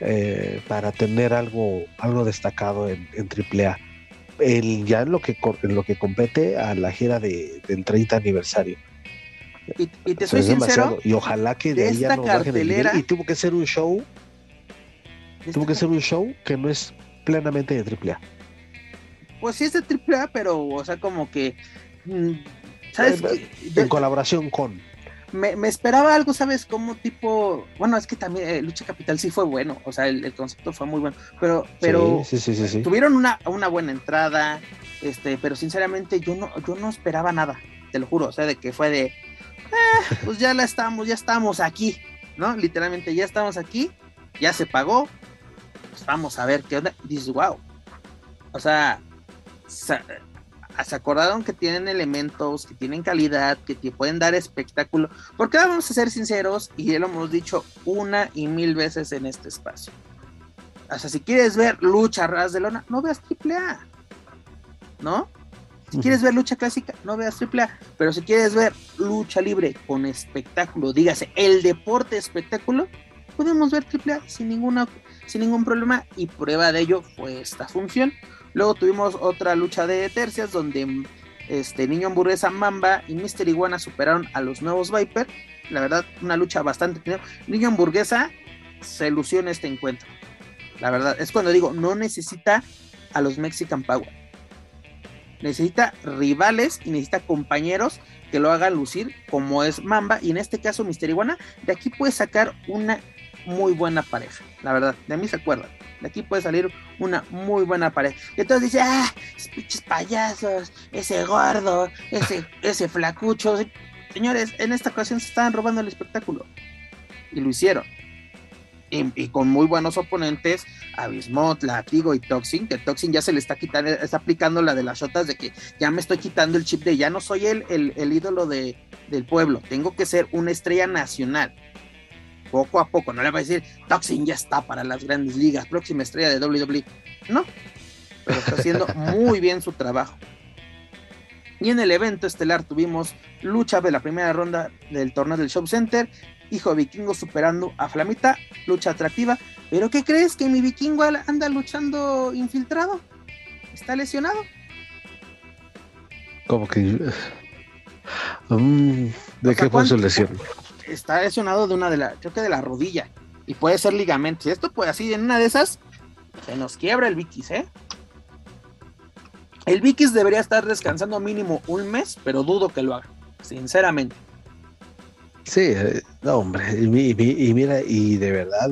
eh, para tener algo, algo destacado en, en AAA. El, ya en lo, que, en lo que compete a la gira de, del 30 aniversario y, te soy sincero. Y ojalá que de, esta cartelera. Y tuvo que ser un show. Tuvo que ser un show que no es plenamente de AAA. Pues sí es de AAA, pero, o sea, como que. Mm, ¿Sabes? Eh, en colaboración con. Me, esperaba algo, ¿sabes? Como tipo. Bueno, es que también eh, Lucha Capital sí fue bueno. O sea, el, concepto fue muy bueno. Pero, pero sí, sí, sí, tuvieron una, una buena entrada. Este, pero sinceramente yo no, yo no esperaba nada. Te lo juro. O sea, de que fue de eh, pues ya la estamos, ya estamos aquí, ¿no? Literalmente ya estamos aquí, ya se pagó, pues vamos a ver qué onda. Dices, wow. O sea, se, acordaron que tienen elementos, que tienen calidad, que te pueden dar espectáculo. Porque vamos a ser sinceros, y ya lo hemos dicho una y mil veces en este espacio. O sea, si quieres ver lucha ras de lona, no veas triple. ¿No? Si quieres ver lucha clásica, no veas AAA. Pero si quieres ver lucha libre con espectáculo, dígase, el deporte espectáculo, podemos ver AAA sin, ninguna, sin ningún problema. Y prueba de ello fue esta función. Luego tuvimos otra lucha de tercias donde este Niño Hamburguesa, Mamba y Mister Iguana superaron a los nuevos Viper. La verdad, una lucha bastante. Niño Hamburguesa se lució en este encuentro. La verdad, es cuando digo, no necesita a los Mexican Power. Necesita rivales y necesita compañeros que lo hagan lucir como es Mamba. Y en este caso, Mister Iguana, de aquí puede sacar una muy buena pareja. La verdad, de mí se acuerdan. De aquí puede salir una muy buena pareja. Y entonces dice, ah, pinches payasos, ese gordo, ese, ese flacucho. Señores, en esta ocasión se estaban robando el espectáculo. Y lo hicieron. Y, con muy buenos oponentes, Abismot, Latigo y Toxin, que Toxin ya se le está quitando, está aplicando la de las shotas de que ya me estoy quitando el chip de ya no soy el, el, ídolo de, del pueblo, tengo que ser una estrella nacional. Poco a poco, no le va a decir, Toxin ya está para las grandes ligas, próxima estrella de WWE. No, pero está haciendo muy bien su trabajo. Y en el evento estelar tuvimos lucha de la primera ronda del torneo del Show Center hijo vikingo superando a Flamita, lucha atractiva. Pero ¿qué crees que mi vikingo anda luchando infiltrado? ¿Está lesionado? Como que... Mm, ¿De qué fue su lesión? Está lesionado de una de la, creo que de la rodilla. Y puede ser ligamento. Si esto puede así, en una de esas, se nos quiebra el Vikis, ¿eh? El Vikis debería estar descansando mínimo un mes, pero dudo que lo haga, sinceramente. Sí, eh, no, hombre, y, mira, y de verdad,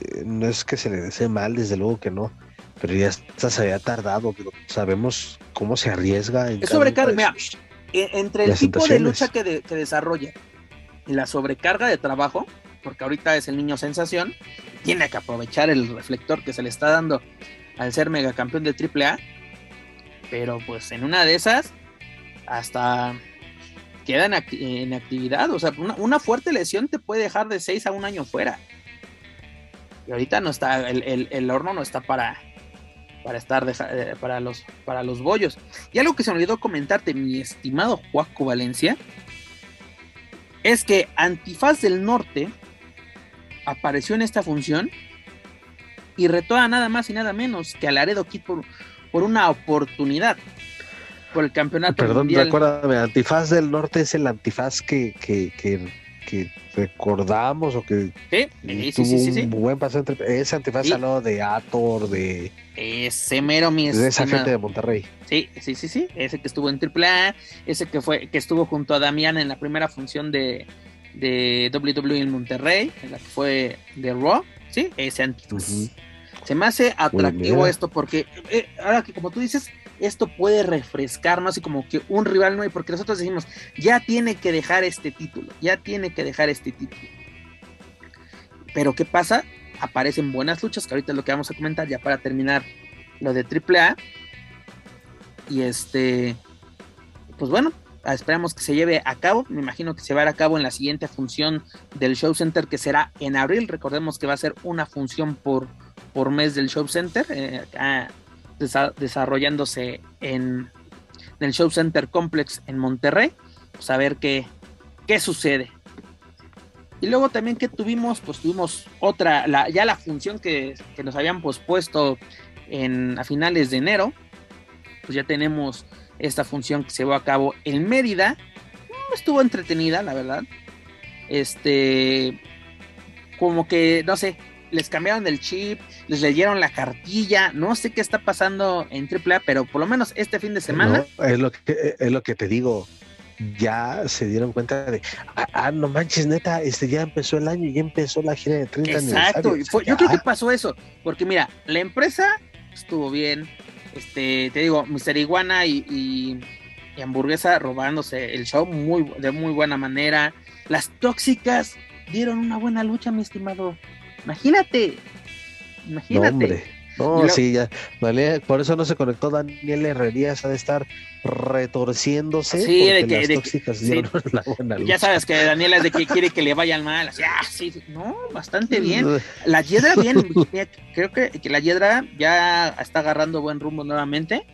eh, no es que se le desee mal, desde luego que no, pero ya se había tardado, pero sabemos cómo se arriesga. En es sobrecarga, e, entre el tipo de lucha que, desarrolla y la sobrecarga de trabajo, porque ahorita es el niño sensación, tiene que aprovechar el reflector que se le está dando al ser megacampeón de AAA, pero pues en una de esas, hasta queda en, actividad. O sea, una, fuerte lesión te puede dejar de 6 a un año fuera. Y ahorita no está, el, horno no está para, para estar eh, para los para los bollos. Y algo que se me olvidó comentarte, mi estimado Juaco Valencia, es que Antifaz del Norte apareció en esta función y retó a nada más y nada menos que a Laredo Kid por, por una oportunidad por el campeonato Perdón, mundial. recuérdame, Antifaz del Norte es el antifaz que, que, que, recordamos o que sí, tuvo sí, sí, un buen paso entre ese antifaz habló de Ator, de ese mero mi de esa gente de Monterrey. Sí, sí, sí, sí, ese que estuvo en AAA, ese que fue que estuvo junto a Damián en la primera función de de WWE en Monterrey, en la que fue de Raw, sí, ese antifaz. Se me hace atractivo esto porque eh, ahora que como tú dices, esto puede refrescarnos y como que un rival no hay, porque nosotros decimos, ya tiene que dejar este título, ya tiene que dejar este título. Pero ¿qué pasa? Aparecen buenas luchas, que ahorita es lo que vamos a comentar ya para terminar lo de AAA. Y este, pues bueno, esperamos que se lleve a cabo. Me imagino que se va a, cabo en la siguiente función del Show Center, que será en abril. Recordemos que va a ser una función por, por mes del Show Center. Eh, desarrollándose en, el Show Center Complex en Monterrey. Pues a ver qué, qué sucede. Y luego también que tuvimos, pues tuvimos otra, ya la función que, nos habían pospuesto en, a finales de enero. Pues ya tenemos esta función que se llevó a cabo en Mérida. Mm, estuvo entretenida, la verdad. Este, como que, no sé, les cambiaron el chip, les leyeron la cartilla, no sé qué está pasando en AAA, pero por lo menos este fin de semana. es, lo que, es lo que te digo, ya se dieron cuenta de, ah, ah, no manches, neta, este ya empezó el año, y ya empezó la gira de 30 Exacto, yo creo que pasó eso, porque mira, la empresa estuvo bien, este, te digo, Mister Iguana y, y, Hamburguesa robándose el show muy, de muy buena manera, las tóxicas dieron una buena lucha, mi estimado Imagínate. Imagínate. No, no sí, ya. por eso no se conectó Daniel Herrerías, ha de estar retorciéndose. Sí, de que, Ya sabes que Daniel es de que quiere que le vayan mal. Ah, sí, no, bastante bien. La Hiedra bien, creo que, que la Hiedra ya está agarrando buen rumbo nuevamente.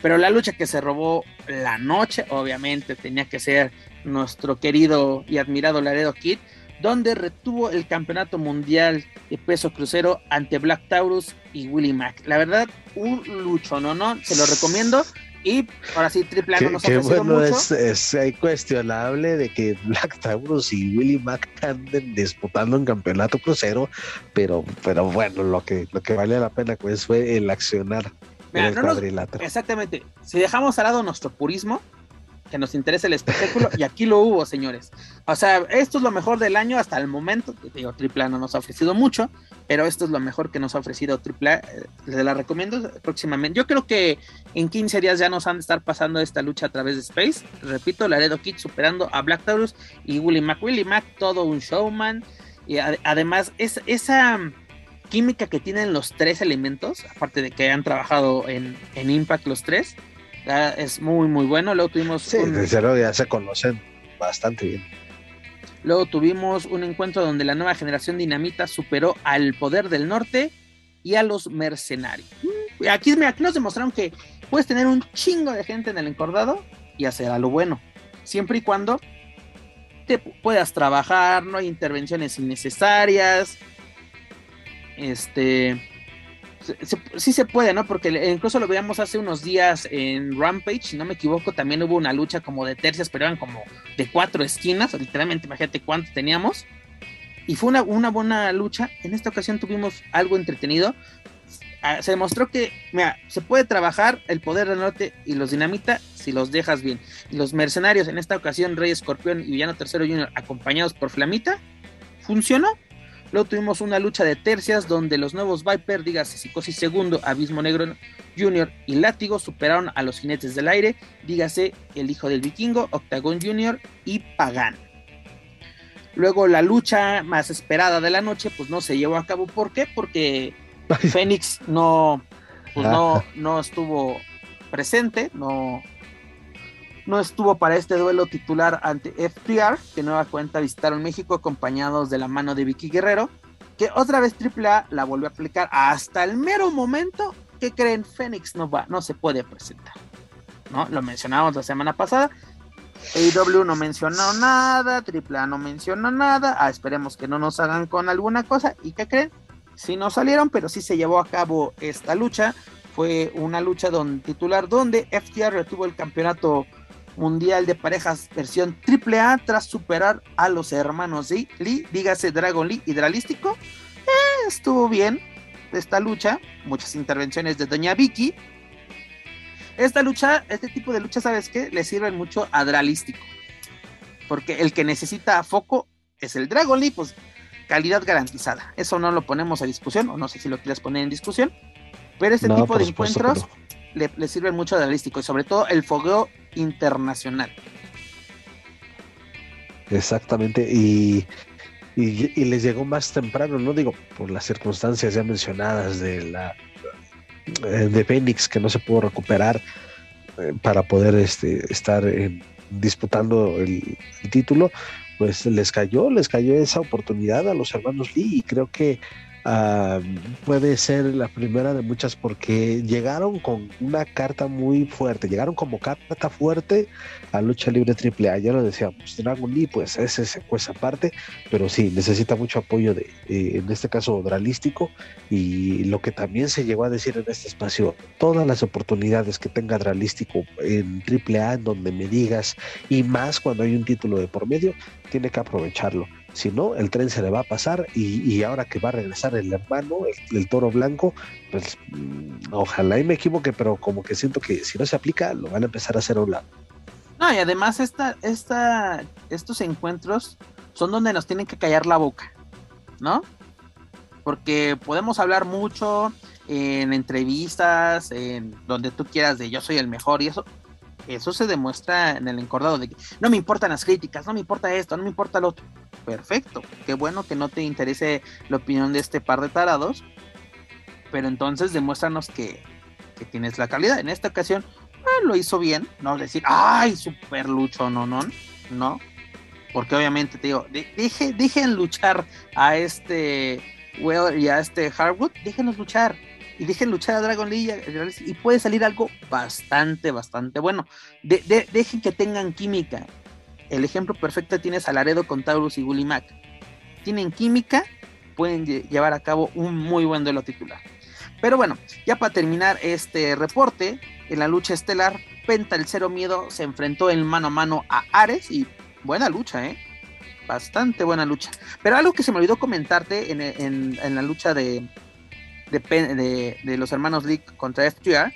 Pero la lucha que se robó la noche, obviamente, tenía que ser nuestro querido y admirado Laredo Kid donde retuvo el campeonato mundial de peso crucero ante Black Taurus y Willie Mack. La verdad, un lucho, ¿no? no Se lo recomiendo. Y ahora sí, Triple A no nos ofrecido bueno, mucho. es, es eh, cuestionable de que Black Taurus y Willy Mac anden disputando un campeonato crucero, pero, pero bueno, lo que, lo que valía la pena pues fue el accionar Mira, en el no nos-. Exactamente. Si dejamos al lado nuestro purismo, que nos interesa el espectáculo, y aquí lo hubo, señores. O sea, esto es lo mejor del año hasta el momento. Digo, AAA no nos ha ofrecido mucho, pero esto es lo mejor que nos ha ofrecido AAA. eh, Les la recomiendo próximamente. Yo creo que en 15 días ya nos han de estar pasando esta lucha a través de Space. Repito, Laredo Kid superando a Black Taurus y Willie Mac. Willie Mac, todo un showman. Y ade- además, es, esa química que tienen los tres elementos, aparte de que han trabajado en, en Impact los tres, ya es muy, muy bueno. Luego tuvimos, Sí, un, desde luego ya se conocen bastante bien. luego tuvimos un encuentro donde la nueva generación dinamita superó al poder del norte y a los mercenarios. Mm, Aquí, mira, aquí nos demostraron que puedes tener un chingo de gente en el encordado y hacer a lo bueno, siempre y cuando te pu- puedas trabajar, no hay intervenciones innecesarias. Este. Se- sí se puede, ¿no? Porque incluso lo veíamos hace unos días en Rampage, si no me equivoco, también hubo una lucha como de tercias, pero eran como de cuatro esquinas, literalmente, imagínate cuánto teníamos. Y fue una, una buena lucha. En esta ocasión tuvimos algo entretenido. Ah, Se demostró que, mira, se puede trabajar el poder del norte y los dinamita si los dejas bien. Y los mercenarios, en esta ocasión, Rey Escorpión y Villano Tercero Junior, acompañados por Flamita, funcionó. Luego tuvimos una lucha de tercias donde los nuevos Viper, dígase Psicosis Segundo, Abismo Negro Junior y Látigo superaron a los jinetes del aire, dígase el hijo del vikingo, Octagon Junior y Pagan. Luego la lucha más esperada de la noche, pues no se llevó a cabo. ¿Por qué? Porque Fénix no, pues no, no estuvo presente, no, no estuvo para este duelo titular ante FTR, que nueva cuenta visitaron México acompañados de la mano de Vicky Guerrero, que otra vez AAA la volvió a aplicar hasta el mero momento que creen Fénix no va, no se puede presentar. ¿no? Lo mencionamos la semana pasada. AEW no mencionó nada, AAA no mencionó nada. Ah, esperemos que no nos hagan con alguna cosa. ¿Y qué creen? Sí no salieron, pero sí se llevó a cabo esta lucha. Fue una lucha don, titular donde FTR retuvo el campeonato mundial de parejas versión AAA tras superar a los hermanos Lee, Lee dígase Dragon Lee Hidralístico. Eh, estuvo bien esta lucha, muchas intervenciones de Doña Vicky. Esta lucha, este tipo de lucha, ¿sabes qué? Le sirven mucho a Dralístico. Porque el que necesita foco es el Dragon Lee, pues calidad garantizada. Eso no lo ponemos a discusión, o no sé si lo quieres poner en discusión. Pero este No, tipo de encuentros que no. le, le sirven mucho a Dralístico y sobre todo el fogueo internacional. Exactamente, y, y, les llegó más temprano, no digo por las circunstancias ya mencionadas de la eh, de Phoenix que no se pudo recuperar eh, para poder este, estar disputando el, el título, pues les cayó, les cayó esa oportunidad a los hermanos Lee y creo que ah, puede ser la primera de muchas porque llegaron con una carta muy fuerte, llegaron como carta fuerte a lucha libre triple A, ya lo decíamos, Dragon Lee pues ese se cuesta aparte, pero sí, necesita mucho apoyo de, eh, en este caso, dralístico y lo que también se llegó a decir en este espacio, todas las oportunidades que tenga dralístico en triple A, en donde me digas, y más cuando hay un título de por medio, tiene que aprovecharlo. Si no, el tren se le va a pasar y, y ahora que va a regresar el hermano, el, el toro blanco, pues mm, ojalá y me equivoque, pero como que siento que si no se aplica, lo van a empezar a hacer a un lado. No, y además esta, esta, estos encuentros son donde nos tienen que callar la boca, ¿no? Porque podemos hablar mucho en entrevistas, en donde tú quieras de yo soy el mejor y eso, eso se demuestra en el encordado de que no me importan las críticas, no me importa esto, no me importa lo otro. Perfecto, qué bueno que no te interese la opinión de este par de tarados, pero entonces demuéstranos que, que tienes la calidad. En esta ocasión ah, lo hizo bien, no decir, ay, super lucho, no, no, no, porque obviamente te digo, deje, dejen luchar a este y a este Hardwood, déjenlos luchar y dejen luchar a Dragon Lee y, puede salir algo bastante, bastante bueno. De- de- dejen que tengan química. El ejemplo perfecto tienes a Laredo con Taurus y Willy Mac. Tienen química, pueden lle- llevar a cabo un muy buen duelo titular. Pero bueno, ya para terminar este reporte, en la lucha estelar, Penta el Cero Miedo se enfrentó en mano a mano a Ares y buena lucha, ¿eh? Bastante buena lucha. Pero algo que se me olvidó comentarte en, la lucha de, de, los hermanos Lee contra FTR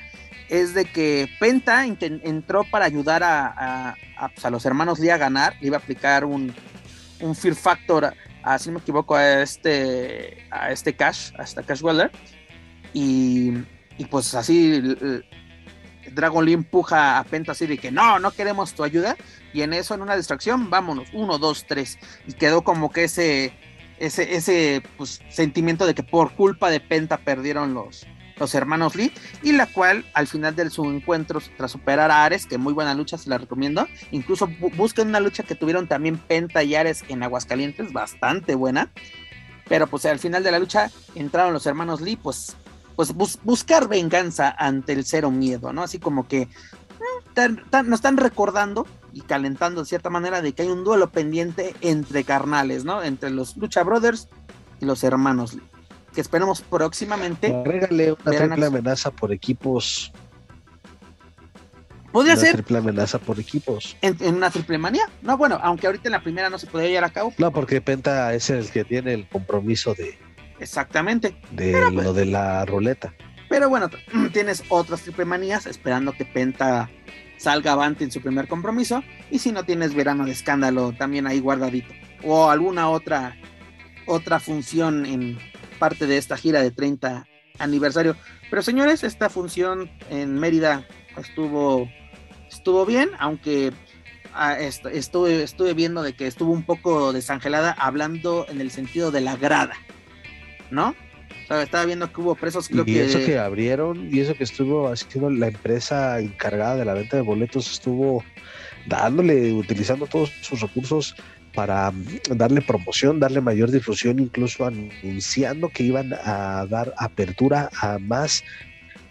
es de que Penta entró para ayudar a, pues, a, los hermanos Lee a ganar. Le iba a aplicar un, un Fear Factor, así no me equivoco, a este, a este Cash, a este Cash Weller. Y, y pues así Dragon Lee empuja a Penta así de que no, no queremos tu ayuda. Y en eso, en una distracción, vámonos, uno, dos, tres. Y quedó como que ese, ese, ese pues, sentimiento de que por culpa de Penta perdieron los, los hermanos Lee. Y la cual, al final de su encuentro, tras superar a Ares, que muy buena lucha, se la recomiendo. Incluso busquen una lucha que tuvieron también Penta y Ares en Aguascalientes, bastante buena. Pero pues al final de la lucha entraron los hermanos Lee, pues pues buscar venganza ante el cero miedo, ¿no? Así como que mm, nos están recordando y calentando de cierta manera de que hay un duelo pendiente entre carnales, ¿no? Entre los Lucha Brothers y los hermanos que esperemos próximamente. Agrégale una triple amenaza por equipos. Podría ser. Una triple amenaza por equipos. ¿En, una triple manía? No, bueno, aunque ahorita en la primera no se podría llevar a cabo. No, porque Penta es el que tiene el compromiso de, Exactamente. De lo pues, de la ruleta. Pero bueno, tienes otras triple manías esperando que Penta salga avante en su primer compromiso. Y si no tienes verano de escándalo también ahí guardadito. O alguna otra, otra función en parte de esta gira de 30 aniversario. Pero señores, esta función en Mérida estuvo, estuvo bien, aunque ah, estuve, estuve viendo de que estuvo un poco desangelada hablando en el sentido de la grada. ¿no? Estaba viendo que hubo presos, creo y que... eso que abrieron y eso que estuvo haciendo la empresa encargada de la venta de boletos estuvo dándole, utilizando todos sus recursos para mm, darle promoción, darle mayor difusión, incluso anunciando que iban a dar apertura a más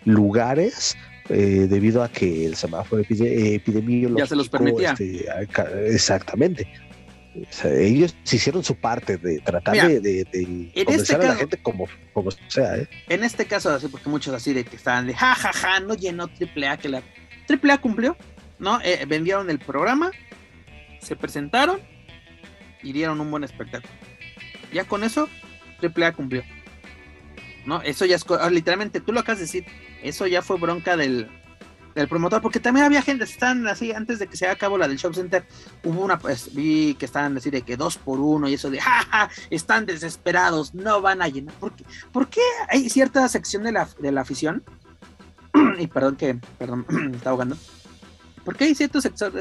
lugares eh, debido a que el semáforo epidemiológico ya se los permitía. Este, exactamente ellos hicieron su parte de tratar de, este a la gente como, como sea. ¿eh? En este caso, así porque muchos así de que estaban de jajaja, ja, ja, no llenó AAA, que la AAA cumplió, ¿no? Eh, vendieron el programa, se presentaron y dieron un buen espectáculo. Ya con eso, AAA cumplió. ¿No? Eso ya es, ah, literalmente, tú lo acabas de decir, eso ya fue bronca del, del promotor, porque también había gente, están así, antes de que se acabó la del Shop Center, hubo una, pues vi que estaban así de que dos por uno y eso de, jaja, están desesperados, no van a llenar. ¿Por qué, ¿Por qué hay cierta sección de la, de la afición? y perdón que, perdón, está ahogando. ¿Por qué hay cierto sector,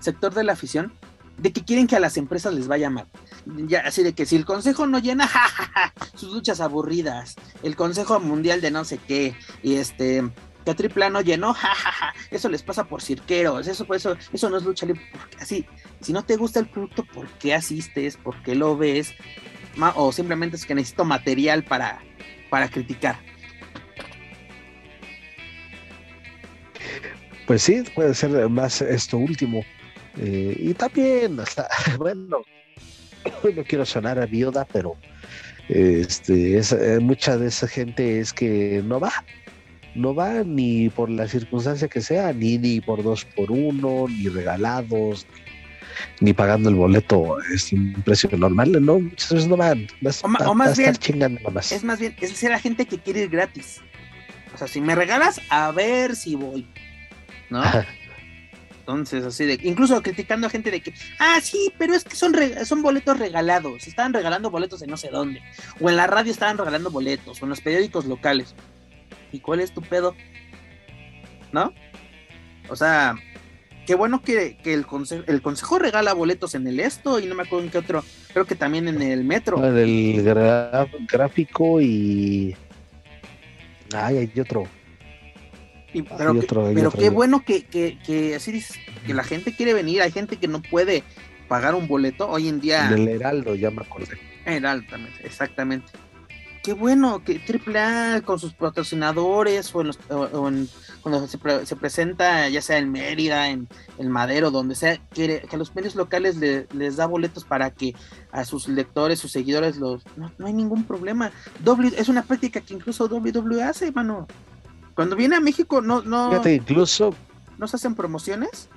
sector de la afición de que quieren que a las empresas les vaya mal? Ya, así de que si el consejo no llena, jajaja, sus luchas aburridas, el consejo mundial de no sé qué, y este, que a triple no llenó, jajaja, eso les pasa por cirqueros, eso, eso, eso no es lucha libre, así, si no te gusta el producto, ¿por qué asistes? ¿Por qué lo ves? O simplemente es que necesito material para, para criticar. Pues sí, puede ser más esto último. Eh, y también, hasta, bueno, no quiero sonar a viuda, pero este, es, eh, mucha de esa gente es que no va, no va ni por la circunstancia que sea, ni, ni por dos por uno, ni regalados, ni pagando el boleto es un precio normal, no, muchas veces no van. o, más bien, es más bien, es la gente que quiere ir gratis. O sea, si me regalas, a ver si voy, ¿no? Entonces, así de, incluso criticando a gente de que, ah, sí, pero es que son, son boletos regalados, estaban regalando boletos en no sé dónde, o en la radio estaban regalando boletos, o en los periódicos locales. ¿Y cuál es tu pedo? ¿No? O sea, qué bueno que, el, consejo, el consejo regala boletos en el esto y no me acuerdo en qué otro, creo que también en el metro. El gráfico y... Ay, hay otro. pero, qué bueno que, que, así que la gente quiere venir, hay gente que no puede pagar un boleto hoy en día. El Heraldo, ya me acordé. Heraldo también, exactamente. Qué bueno que AAA con sus patrocinadores o, en cuando se, presenta ya sea en Mérida, en el Madero, donde sea, que, que a los medios locales les da boletos para que a sus lectores, sus seguidores, los no, hay ningún problema. es una práctica que incluso WWE hace, mano. Cuando viene a México no no Fíjate, incluso no se hacen promociones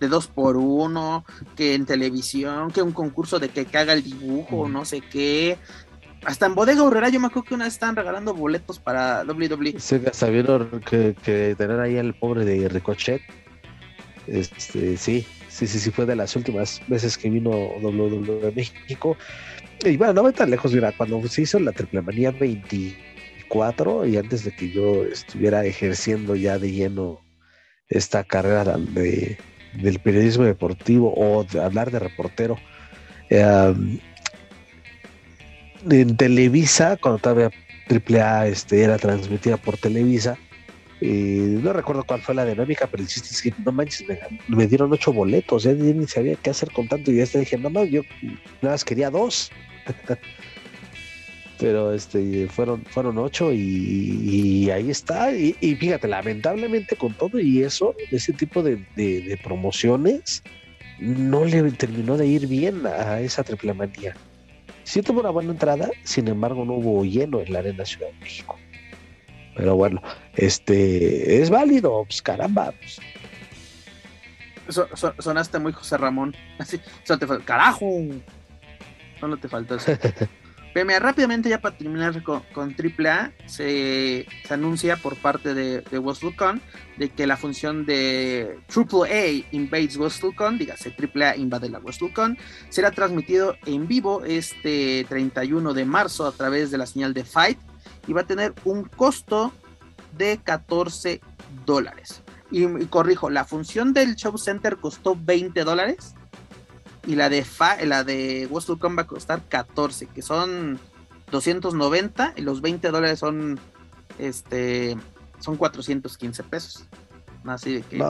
de dos por uno, que en televisión, que un concurso de que caga el dibujo, no sé qué, hasta en Bodega Horrera yo me acuerdo que una vez estaban regalando boletos para WWE. Sí, sabieron que, que tener ahí al pobre de Ricochet. Este, sí, sí, sí, sí, fue de las últimas veces que vino WWE México. Y bueno, no voy tan lejos, mira, cuando se hizo la Triple Manía 24 y antes de que yo estuviera ejerciendo ya de lleno esta carrera de, del periodismo deportivo o de hablar de reportero, eh, en Televisa, cuando todavía AAA este, era transmitida por Televisa, eh, no recuerdo cuál fue la dinámica, pero el es que no manches, me, dieron ocho boletos, ya ni sabía qué hacer con tanto y ya dije, no más, yo nada más quería dos. pero este fueron fueron ocho y, ahí está y, fíjate lamentablemente con todo y eso ese tipo de, de promociones no le terminó de ir bien a esa triple manía Sí tuvo una buena entrada, sin embargo no hubo hielo en la Arena Ciudad de México. Pero bueno, este es válido, pues caramba. Pues. sonaste muy José Ramón. Así, te carajo. Solo te faltó eso. Pero rápidamente ya para terminar con, con AAA, se, se, anuncia por parte de, de WrestleCon de que la función de AAA invades WrestleCon, dígase AAA invade la WrestleCon, será transmitido en vivo este 31 de marzo a través de la señal de Fight y va a tener un costo de 14 dólares. Y, y corrijo, la función del Show Center costó 20 dólares y la de Fa, la de WrestleCon va a costar 14, que son 290 y los 20 dólares son este son 415 pesos. Así de que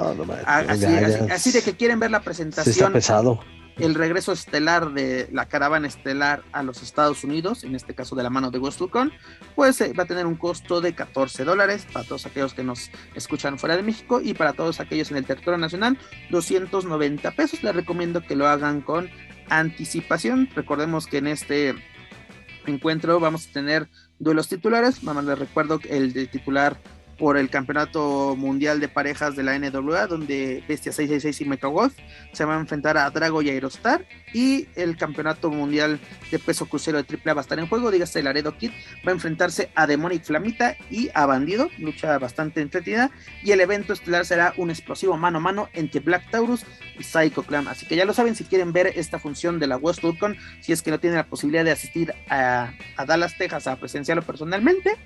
así, de que quieren ver la presentación. está pesado el regreso estelar de la caravana estelar a los Estados Unidos, en este caso de la mano de WrestleCon, pues eh, va a tener un costo de 14 dólares para todos aquellos que nos escuchan fuera de México y para todos aquellos en el territorio nacional, 290 pesos. Les recomiendo que lo hagan con anticipación. Recordemos que en este encuentro vamos a tener duelos titulares. Mamá les recuerdo el de titular por el Campeonato Mundial de Parejas de la NWA, donde Bestia 666 y Mecha Wolf se van a enfrentar a Drago y Aerostar. Y el Campeonato Mundial de Peso Crucero de AAA va a estar en juego. Dígase, Laredo Kid va a enfrentarse a Demonic Flamita y a Bandido, lucha bastante entretenida. Y el evento estelar será un explosivo mano a mano entre Black Taurus y Psycho Clan. Así que ya lo saben, si quieren ver esta función de la West Con, si es que no tienen la posibilidad de asistir a Dallas, Texas a presenciarlo personalmente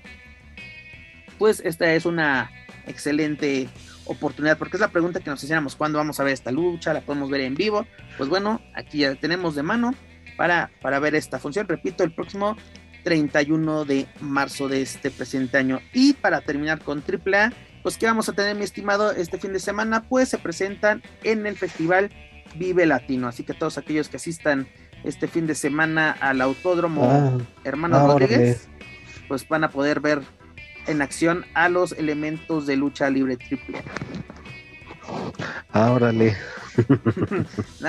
pues esta es una excelente oportunidad, porque es la pregunta que nos hiciéramos, ¿cuándo vamos a ver esta lucha? ¿La podemos ver en vivo? Pues bueno, aquí ya tenemos de mano para, para ver esta función, repito, el próximo 31 de marzo de este presente año. Y para terminar con AAA, pues que vamos a tener, mi estimado, este fin de semana, pues se presentan en el festival Vive Latino, así que todos aquellos que asistan este fin de semana al Autódromo ah, Hermano ah, Rodríguez, pues van a poder ver en acción a los elementos de lucha libre triple. Ah, órale.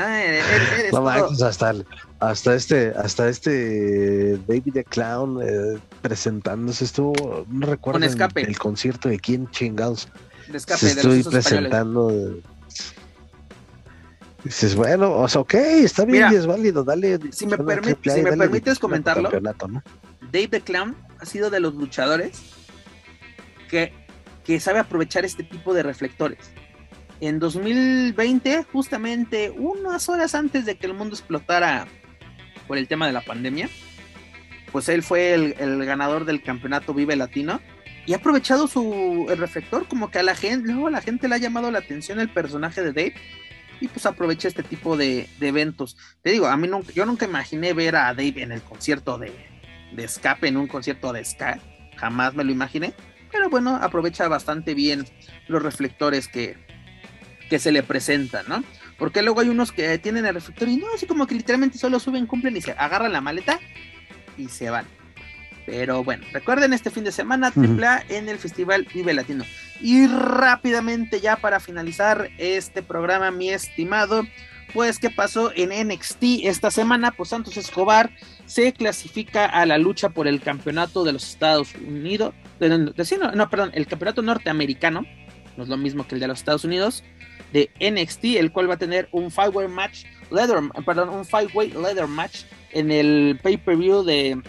hasta, hasta este, hasta este David the Clown eh, presentándose estuvo, no recuerdo el, concierto de quién chingados. escape, estoy presentando. Dices, bueno, o sea, ok, está bien y es válido, dale. Si me, si me permites comentarlo, Dave the Clown ha sido de los luchadores que, sabe aprovechar este tipo de reflectores. En 2020, justamente unas horas antes de que el mundo explotara por el tema de la pandemia, pues él fue el, ganador del campeonato Vive Latino y ha aprovechado su el reflector como que a la gente, luego la gente le ha llamado la atención el personaje de Dave y pues aprovecha este tipo de, eventos. Te digo, a mí nunca, yo nunca imaginé ver a Dave en el concierto de, de escape, en un concierto de ska, jamás me lo imaginé pero bueno, aprovecha bastante bien los reflectores que, que se le presentan, ¿no? Porque luego hay unos que tienen el reflector y no, así como que literalmente solo suben, cumplen y se agarran la maleta y se van. Pero bueno, recuerden este fin de semana AAA en el Festival Vive Latino. Y rápidamente ya para finalizar este programa, mi estimado, pues qué pasó en NXT esta semana, pues Santos Escobar se clasifica a la lucha por el campeonato de los Estados Unidos, de, no, perdón, el campeonato norteamericano, no es lo mismo que el de los Estados Unidos, de NXT, el cual va a tener un five-way match, leather, perdón, un five-way leather match en el pay-per-view de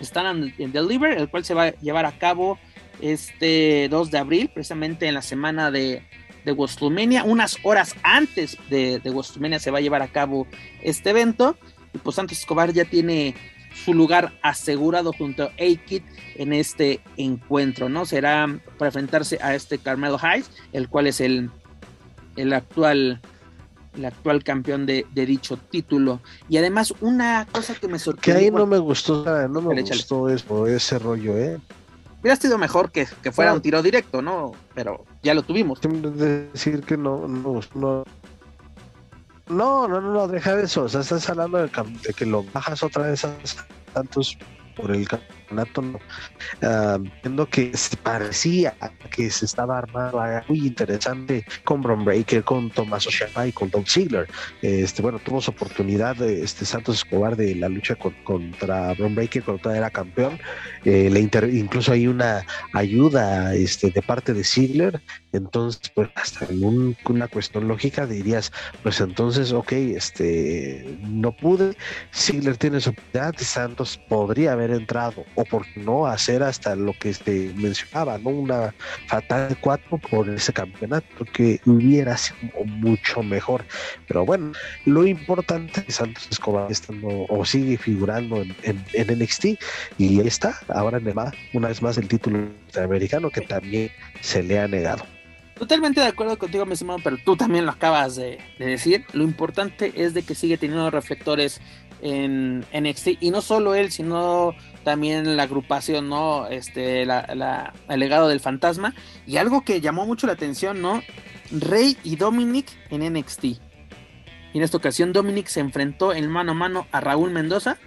Stand and Deliver, el cual se va a llevar a cabo este 2 de abril, precisamente en la semana de, de WrestleMania, unas horas antes de, de se va a llevar a cabo este evento, y pues Santos Escobar ya tiene su lugar asegurado junto a A-Kid en este encuentro, ¿no? Será para enfrentarse a este Carmelo Hayes, el cual es el, el actual el actual campeón de, dicho título. Y además, una cosa que me sorprendió. Que ahí no me gustó, no me gustó eso, ese rollo, ¿eh? Hubiera sido mejor que, fuera un tiro directo, ¿no? Pero ya lo tuvimos. Decir que no, no, no. No, no, no, deja de eso. O sea, estás hablando de, que lo bajas otra vez a tantos por el campeonato, uh, viendo que parecía que se estaba armando muy interesante con Bron Breaker, con Tomás Oshima y con Don Ziggler. Este, bueno, tuvo su oportunidad este Santos Escobar de la lucha contra Bron Breaker cuando todavía era campeón. Eh, le incluso hay una ayuda este, de parte de Ziggler. Entonces, pues hasta en una cuestión lógica dirías, pues entonces, ok, este, no pude. Ziggler tiene su oportunidad, Santos podría haber entrado o por no hacer hasta lo que este, mencionaba, ¿no? Una fatal de cuatro por ese campeonato que hubiera sido mucho mejor. Pero bueno, lo importante es que Santos Escobar estando o sigue figurando en, en, NXT y ahí está, ahora le una vez más el título americano que también se le ha negado. Totalmente de acuerdo contigo, mi estimado, pero tú también lo acabas de, de, decir. Lo importante es de que sigue teniendo reflectores en NXT y no solo él, sino también la agrupación, ¿no? Este, el legado del fantasma y algo que llamó mucho la atención, ¿no? Rey y Dominic en NXT. Y en esta ocasión Dominic se enfrentó en mano a mano a Raúl Mendoza.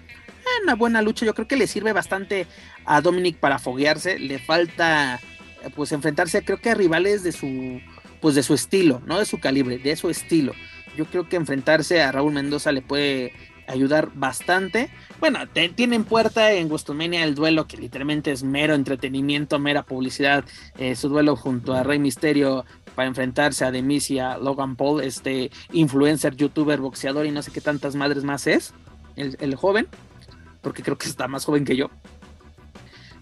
Una buena lucha, yo creo que le sirve bastante a Dominic para foguearse. Le falta pues enfrentarse creo que a rivales de su pues de su estilo, no de su calibre, de su estilo. Yo creo que enfrentarse a Raúl Mendoza le puede ayudar bastante. Bueno, tienen puerta en WrestleMania el duelo que literalmente es mero entretenimiento, mera publicidad. Eh, su duelo junto a Rey Misterio para enfrentarse a Demis y a Logan Paul, este influencer, youtuber, boxeador y no sé qué tantas madres más es, el, joven, porque creo que está más joven que yo.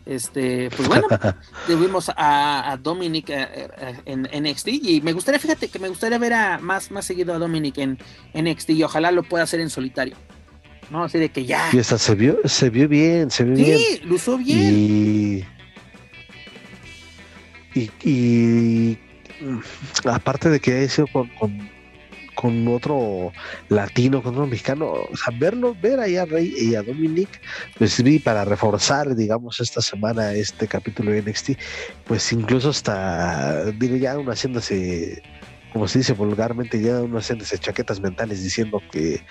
Este, pues bueno, tuvimos a, Dominic eh, eh, en NXT y me gustaría, fíjate que me gustaría ver a más, más seguido a Dominic en NXT y ojalá lo pueda hacer en solitario. ¿No? Así de que ya. Y esa se vio, se vio bien, se vio bien. Sí, lo usó bien. Y, y, aparte de que ha sido con, con, otro latino, con otro mexicano, o sea, verlo, ver ahí a Rey y a Dominic, pues vi para reforzar, digamos, esta semana este capítulo de NXT, pues incluso hasta, digo, ya uno haciéndose como se dice vulgarmente, ya uno hace chaquetas mentales diciendo que,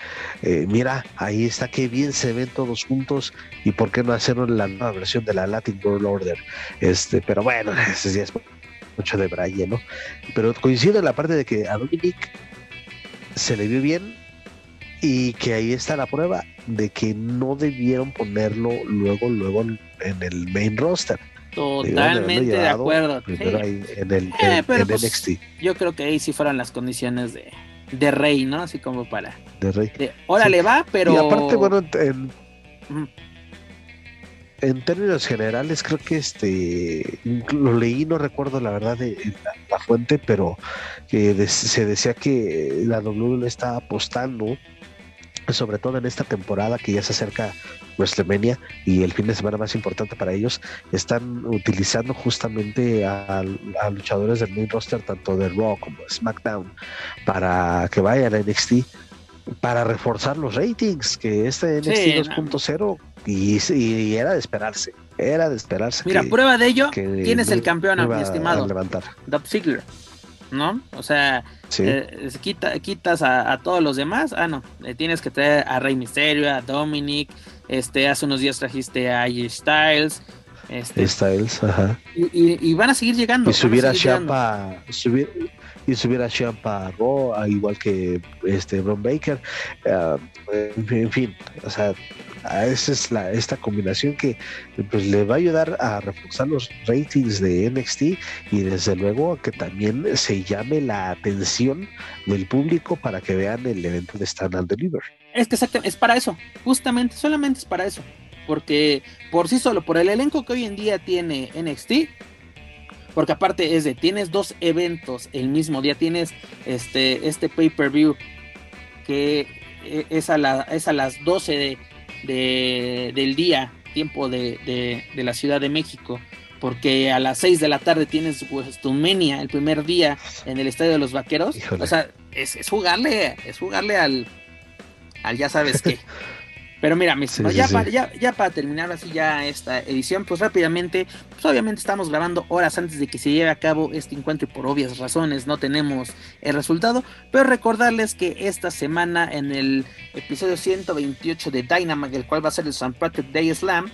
eh, mira, ahí está, qué bien se ven todos juntos y por qué no hacer la nueva versión de la Latin World Order. Este, pero bueno, ese ya es mucho de Braille, ¿no? Pero coincido en la parte de que a Dominic se le vio bien y que ahí está la prueba de que no debieron ponerlo luego, luego en el main roster Totalmente de acuerdo. en el, eh, pues, NXT. Yo creo que ahí sí fueron las condiciones de, de Rey, ¿no? Así como para. De Rey. órale, va, pero. Y aparte, bueno, en, en términos generales, creo que este. Lo leí, no recuerdo la verdad de la, fuente, pero que se decía que la W está apostando sobre todo en esta temporada que ya se acerca WrestleMania y el fin de semana más importante para ellos, están utilizando justamente a, luchadores del main roster, tanto de Raw como de SmackDown, para que vayan a NXT, para reforzar los ratings, que este NXT 2.0 y, era de esperarse, era de esperarse. Mira, prueba de ello, tienes el campeón, mi estimado, levantar. Ziggler. ¿No? O sea, eh, quita, quitas a, todos los demás. Ah, no, tienes que traer a Rey Misterio, a Dominic. Este, hace unos días trajiste a AJ Styles. Este, Styles, ajá. Y, y, van a seguir llegando. Y subir a, Champa, subir, y subir a Champa Raw, igual que este Bron Baker. Ah, en fin, o sea, esa es la, esta combinación que pues, le va a ayudar a reforzar los ratings de NXT y desde luego que también se llame la atención del público para que vean el evento de Stand and Deliver. Es que exactamente, es para eso, justamente, solamente es para eso. Porque por sí solo, por el elenco que hoy en día tiene NXT, porque aparte es de, tienes dos eventos el mismo día, tienes este, este pay-per-view que eh, es a, la, es a las 12 de, de, del día, tiempo de, de, la Ciudad de México, porque a las 6 de la tarde tienes WrestleMania el primer día en el Estadio de los Vaqueros. O sea, es, es, jugarle, es jugarle al, al ya sabes qué. Pero mira, ya, Para, ya, ya, para terminar así ya esta edición, pues rápidamente, pues obviamente estamos grabando horas antes de que se lleve a cabo este encuentro y por obvias razones no tenemos el resultado, pero recordarles que esta semana en el episodio 128 de Dynamite, el cual va a ser el St. Patrick Day Slam,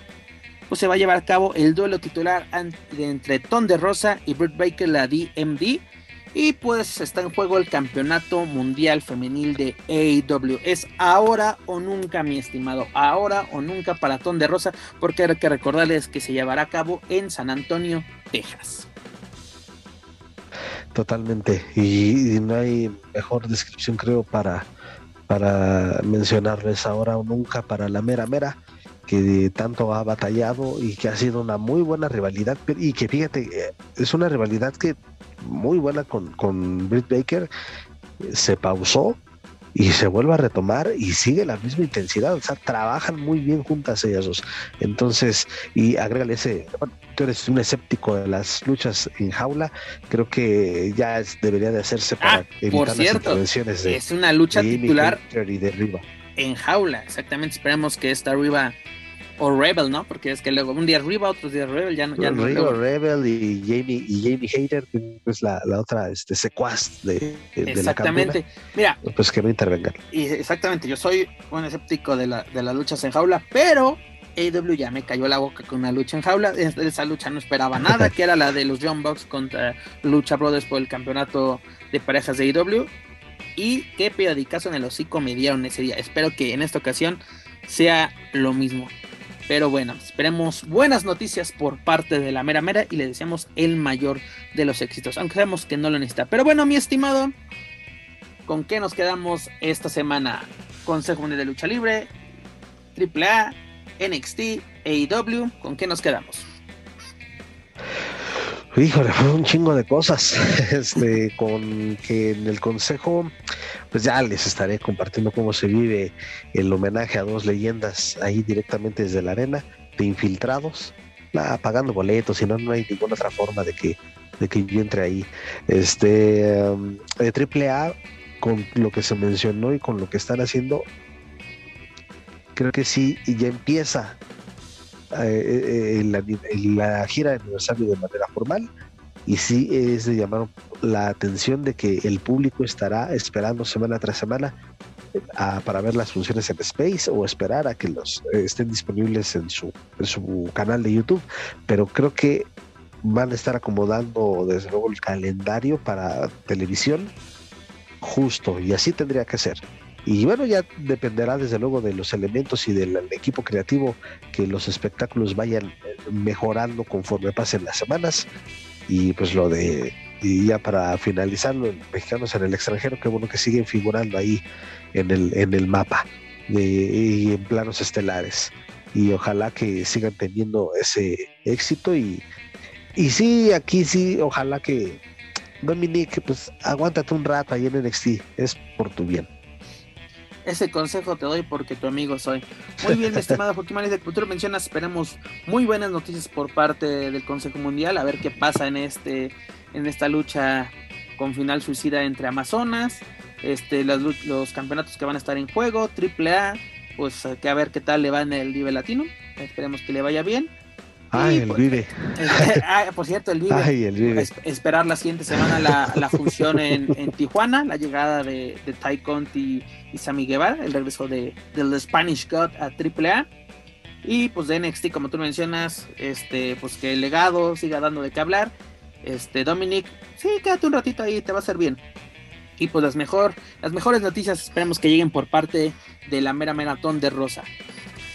pues se va a llevar a cabo el duelo titular entre Ton de Rosa y Britt Baker, la DMD y pues está en juego el campeonato mundial femenil de AEW. Es ahora o nunca, mi estimado. Ahora o nunca para Ton de Rosa. Porque hay que recordarles que se llevará a cabo en San Antonio, Texas. Totalmente. Y, no hay mejor descripción, creo, para, para mencionarles ahora o nunca para la mera mera que tanto ha batallado y que ha sido una muy buena rivalidad y que fíjate, eh, es una rivalidad que muy buena con, con Britt Baker, se pausó y se vuelve a retomar y sigue la misma intensidad, o sea, trabajan muy bien juntas ellas dos. Entonces, y agrégale ese, tú eres un escéptico de las luchas en jaula, creo que ya debería de hacerse para ah, evitar por cierto, las intervenciones de es una lucha titular y de Riva. En jaula, exactamente, esperemos que esta Riva o Rebel, ¿no? Porque es que luego un día Riva, otros días Rebel, ya no. Ya no Rebel y Jamie, y Jamie Hater, que es la, la otra este, secuaz de, de Exactamente. Mira. Pues que no intervengan. Y exactamente, yo soy un escéptico de, la, de las luchas en jaula, pero AW ya me cayó la boca con una lucha en jaula. Esa lucha no esperaba nada, que era la de los John Bucks contra Lucha Brothers por el campeonato de parejas de AW. Y qué caso en el hocico me dieron ese día. Espero que en esta ocasión sea lo mismo. Pero bueno, esperemos buenas noticias por parte de la mera mera y le deseamos el mayor de los éxitos, aunque sabemos que no lo necesita. Pero bueno, mi estimado, ¿con qué nos quedamos esta semana? Consejo Mundial de Lucha Libre, AAA, NXT, AEW, ¿con qué nos quedamos? Híjole, fue un chingo de cosas. Este, con que en el consejo, pues ya les estaré compartiendo cómo se vive el homenaje a dos leyendas ahí directamente desde la arena, de infiltrados, pagando boletos, y no, no hay ninguna otra forma de que, de que yo entre ahí. Este, de triple A, con lo que se mencionó y con lo que están haciendo, creo que sí, y ya empieza eh, eh, la, gira de aniversario de manera formal y sí es de llamar la atención de que el público estará esperando semana tras semana eh, para ver las funciones en Space o esperar a que los estén disponibles en su, en su canal de YouTube, pero creo que van a estar acomodando desde luego el calendario para televisión justo y así tendría que ser. Y bueno, ya dependerá desde luego de los elementos y del equipo creativo que los espectáculos vayan eh, mejorando conforme pasen las semanas. Y pues lo de, y ya para finalizarlo, mexicanos en el extranjero, qué bueno que siguen figurando ahí en el, en el mapa de, y en planos estelares. Y ojalá que sigan teniendo ese éxito. Y, y sí, aquí sí, ojalá que Dominique, pues aguántate un rato ahí en NXT, es por tu bien. Ese consejo te doy porque tu amigo soy. Muy bien, mi estimado Joaquín de Cultura mencionas, esperemos muy buenas noticias por parte del Consejo Mundial, a ver qué pasa en este en esta lucha con final suicida entre Amazonas, este los, los campeonatos que van a estar en juego, triple A, pues que a ver qué tal le va en el nivel latino, esperemos que le vaya bien. Ay, el Vive. ah, por cierto, el Vive. Ay, el Vive. esperar la siguiente semana la, la función en, en, Tijuana, la llegada de, de Ty Conti y Sammy Guevara, el regreso de, del Spanish God a AAA. Y pues de NXT, como tú mencionas, este, pues que el legado siga dando de qué hablar. Este, Dominic, sí, quédate un ratito ahí, te va a hacer bien. Y pues las, mejor, las mejores noticias esperemos que lleguen por parte de la mera maratón de Rosa.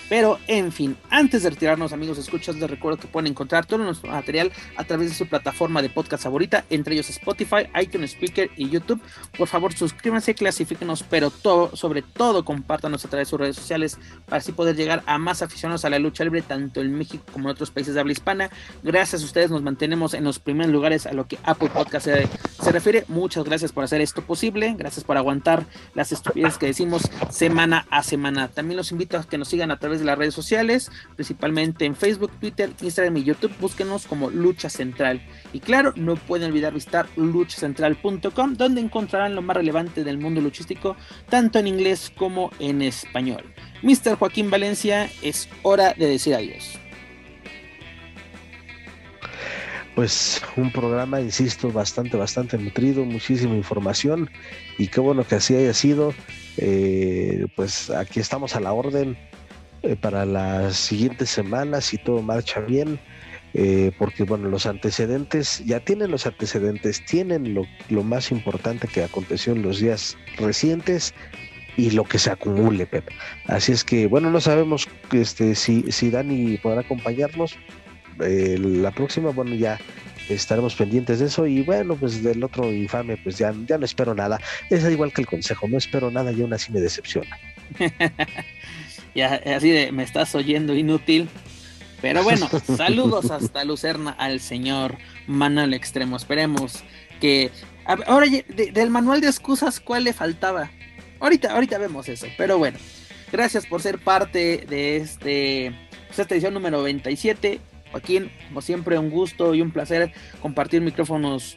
Pero, en fin, antes de retirarnos, amigos, escuchas, les recuerdo que pueden encontrar todo nuestro material a través de su plataforma de podcast favorita, entre ellos Spotify, iTunes Speaker y YouTube. Por favor, suscríbanse, clasifíquenos, pero todo, sobre todo, compártanos a través de sus redes sociales para así poder llegar a más aficionados a la lucha libre, tanto en México como en otros países de habla hispana. Gracias a ustedes nos mantenemos en los primeros lugares a lo que Apple Podcast se, se refiere. Muchas gracias por hacer esto posible. Gracias por aguantar las estupideces que decimos semana a semana. También los invito a que nos sigan a través de las redes sociales, principalmente en Facebook, Twitter, Instagram y YouTube. Búsquenos como Lucha Central. Y claro, no pueden olvidar visitar luchacentral.com, donde encontrarán lo más relevante del mundo luchístico, tanto en inglés como en español. Mr. Joaquín Valencia, es hora de decir adiós. Pues un programa, insisto, bastante, bastante nutrido, muchísima información y qué bueno que así haya sido. Eh, pues aquí estamos a la orden eh, para las siguientes semanas si todo marcha bien, eh, porque bueno, los antecedentes, ya tienen los antecedentes, tienen lo, lo, más importante que aconteció en los días recientes y lo que se acumule, Pep. Así es que bueno, no sabemos este, si, si Dani podrá acompañarnos. Eh, la próxima, bueno, ya estaremos pendientes de eso y bueno, pues del otro infame, pues ya, ya no espero nada. Es igual que el consejo, no espero nada y aún así me decepciona. y así de, me estás oyendo inútil. Pero bueno, saludos hasta Lucerna al señor Manuel Extremo. Esperemos que. Ahora, del manual de excusas, ¿cuál le faltaba? Ahorita, ahorita vemos eso. Pero bueno, gracias por ser parte de este, pues, esta edición número 97. Joaquín, como siempre, un gusto y un placer compartir micrófonos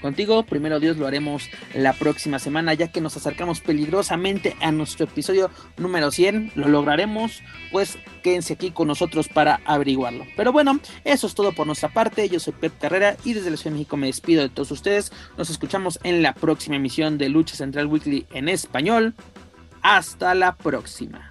contigo. Primero Dios lo haremos la próxima semana, ya que nos acercamos peligrosamente a nuestro episodio número 100. Lo lograremos, pues quédense aquí con nosotros para averiguarlo. Pero bueno, eso es todo por nuestra parte. Yo soy Pep Carrera y desde la Ciudad de México me despido de todos ustedes. Nos escuchamos en la próxima emisión de Lucha Central Weekly en español. Hasta la próxima.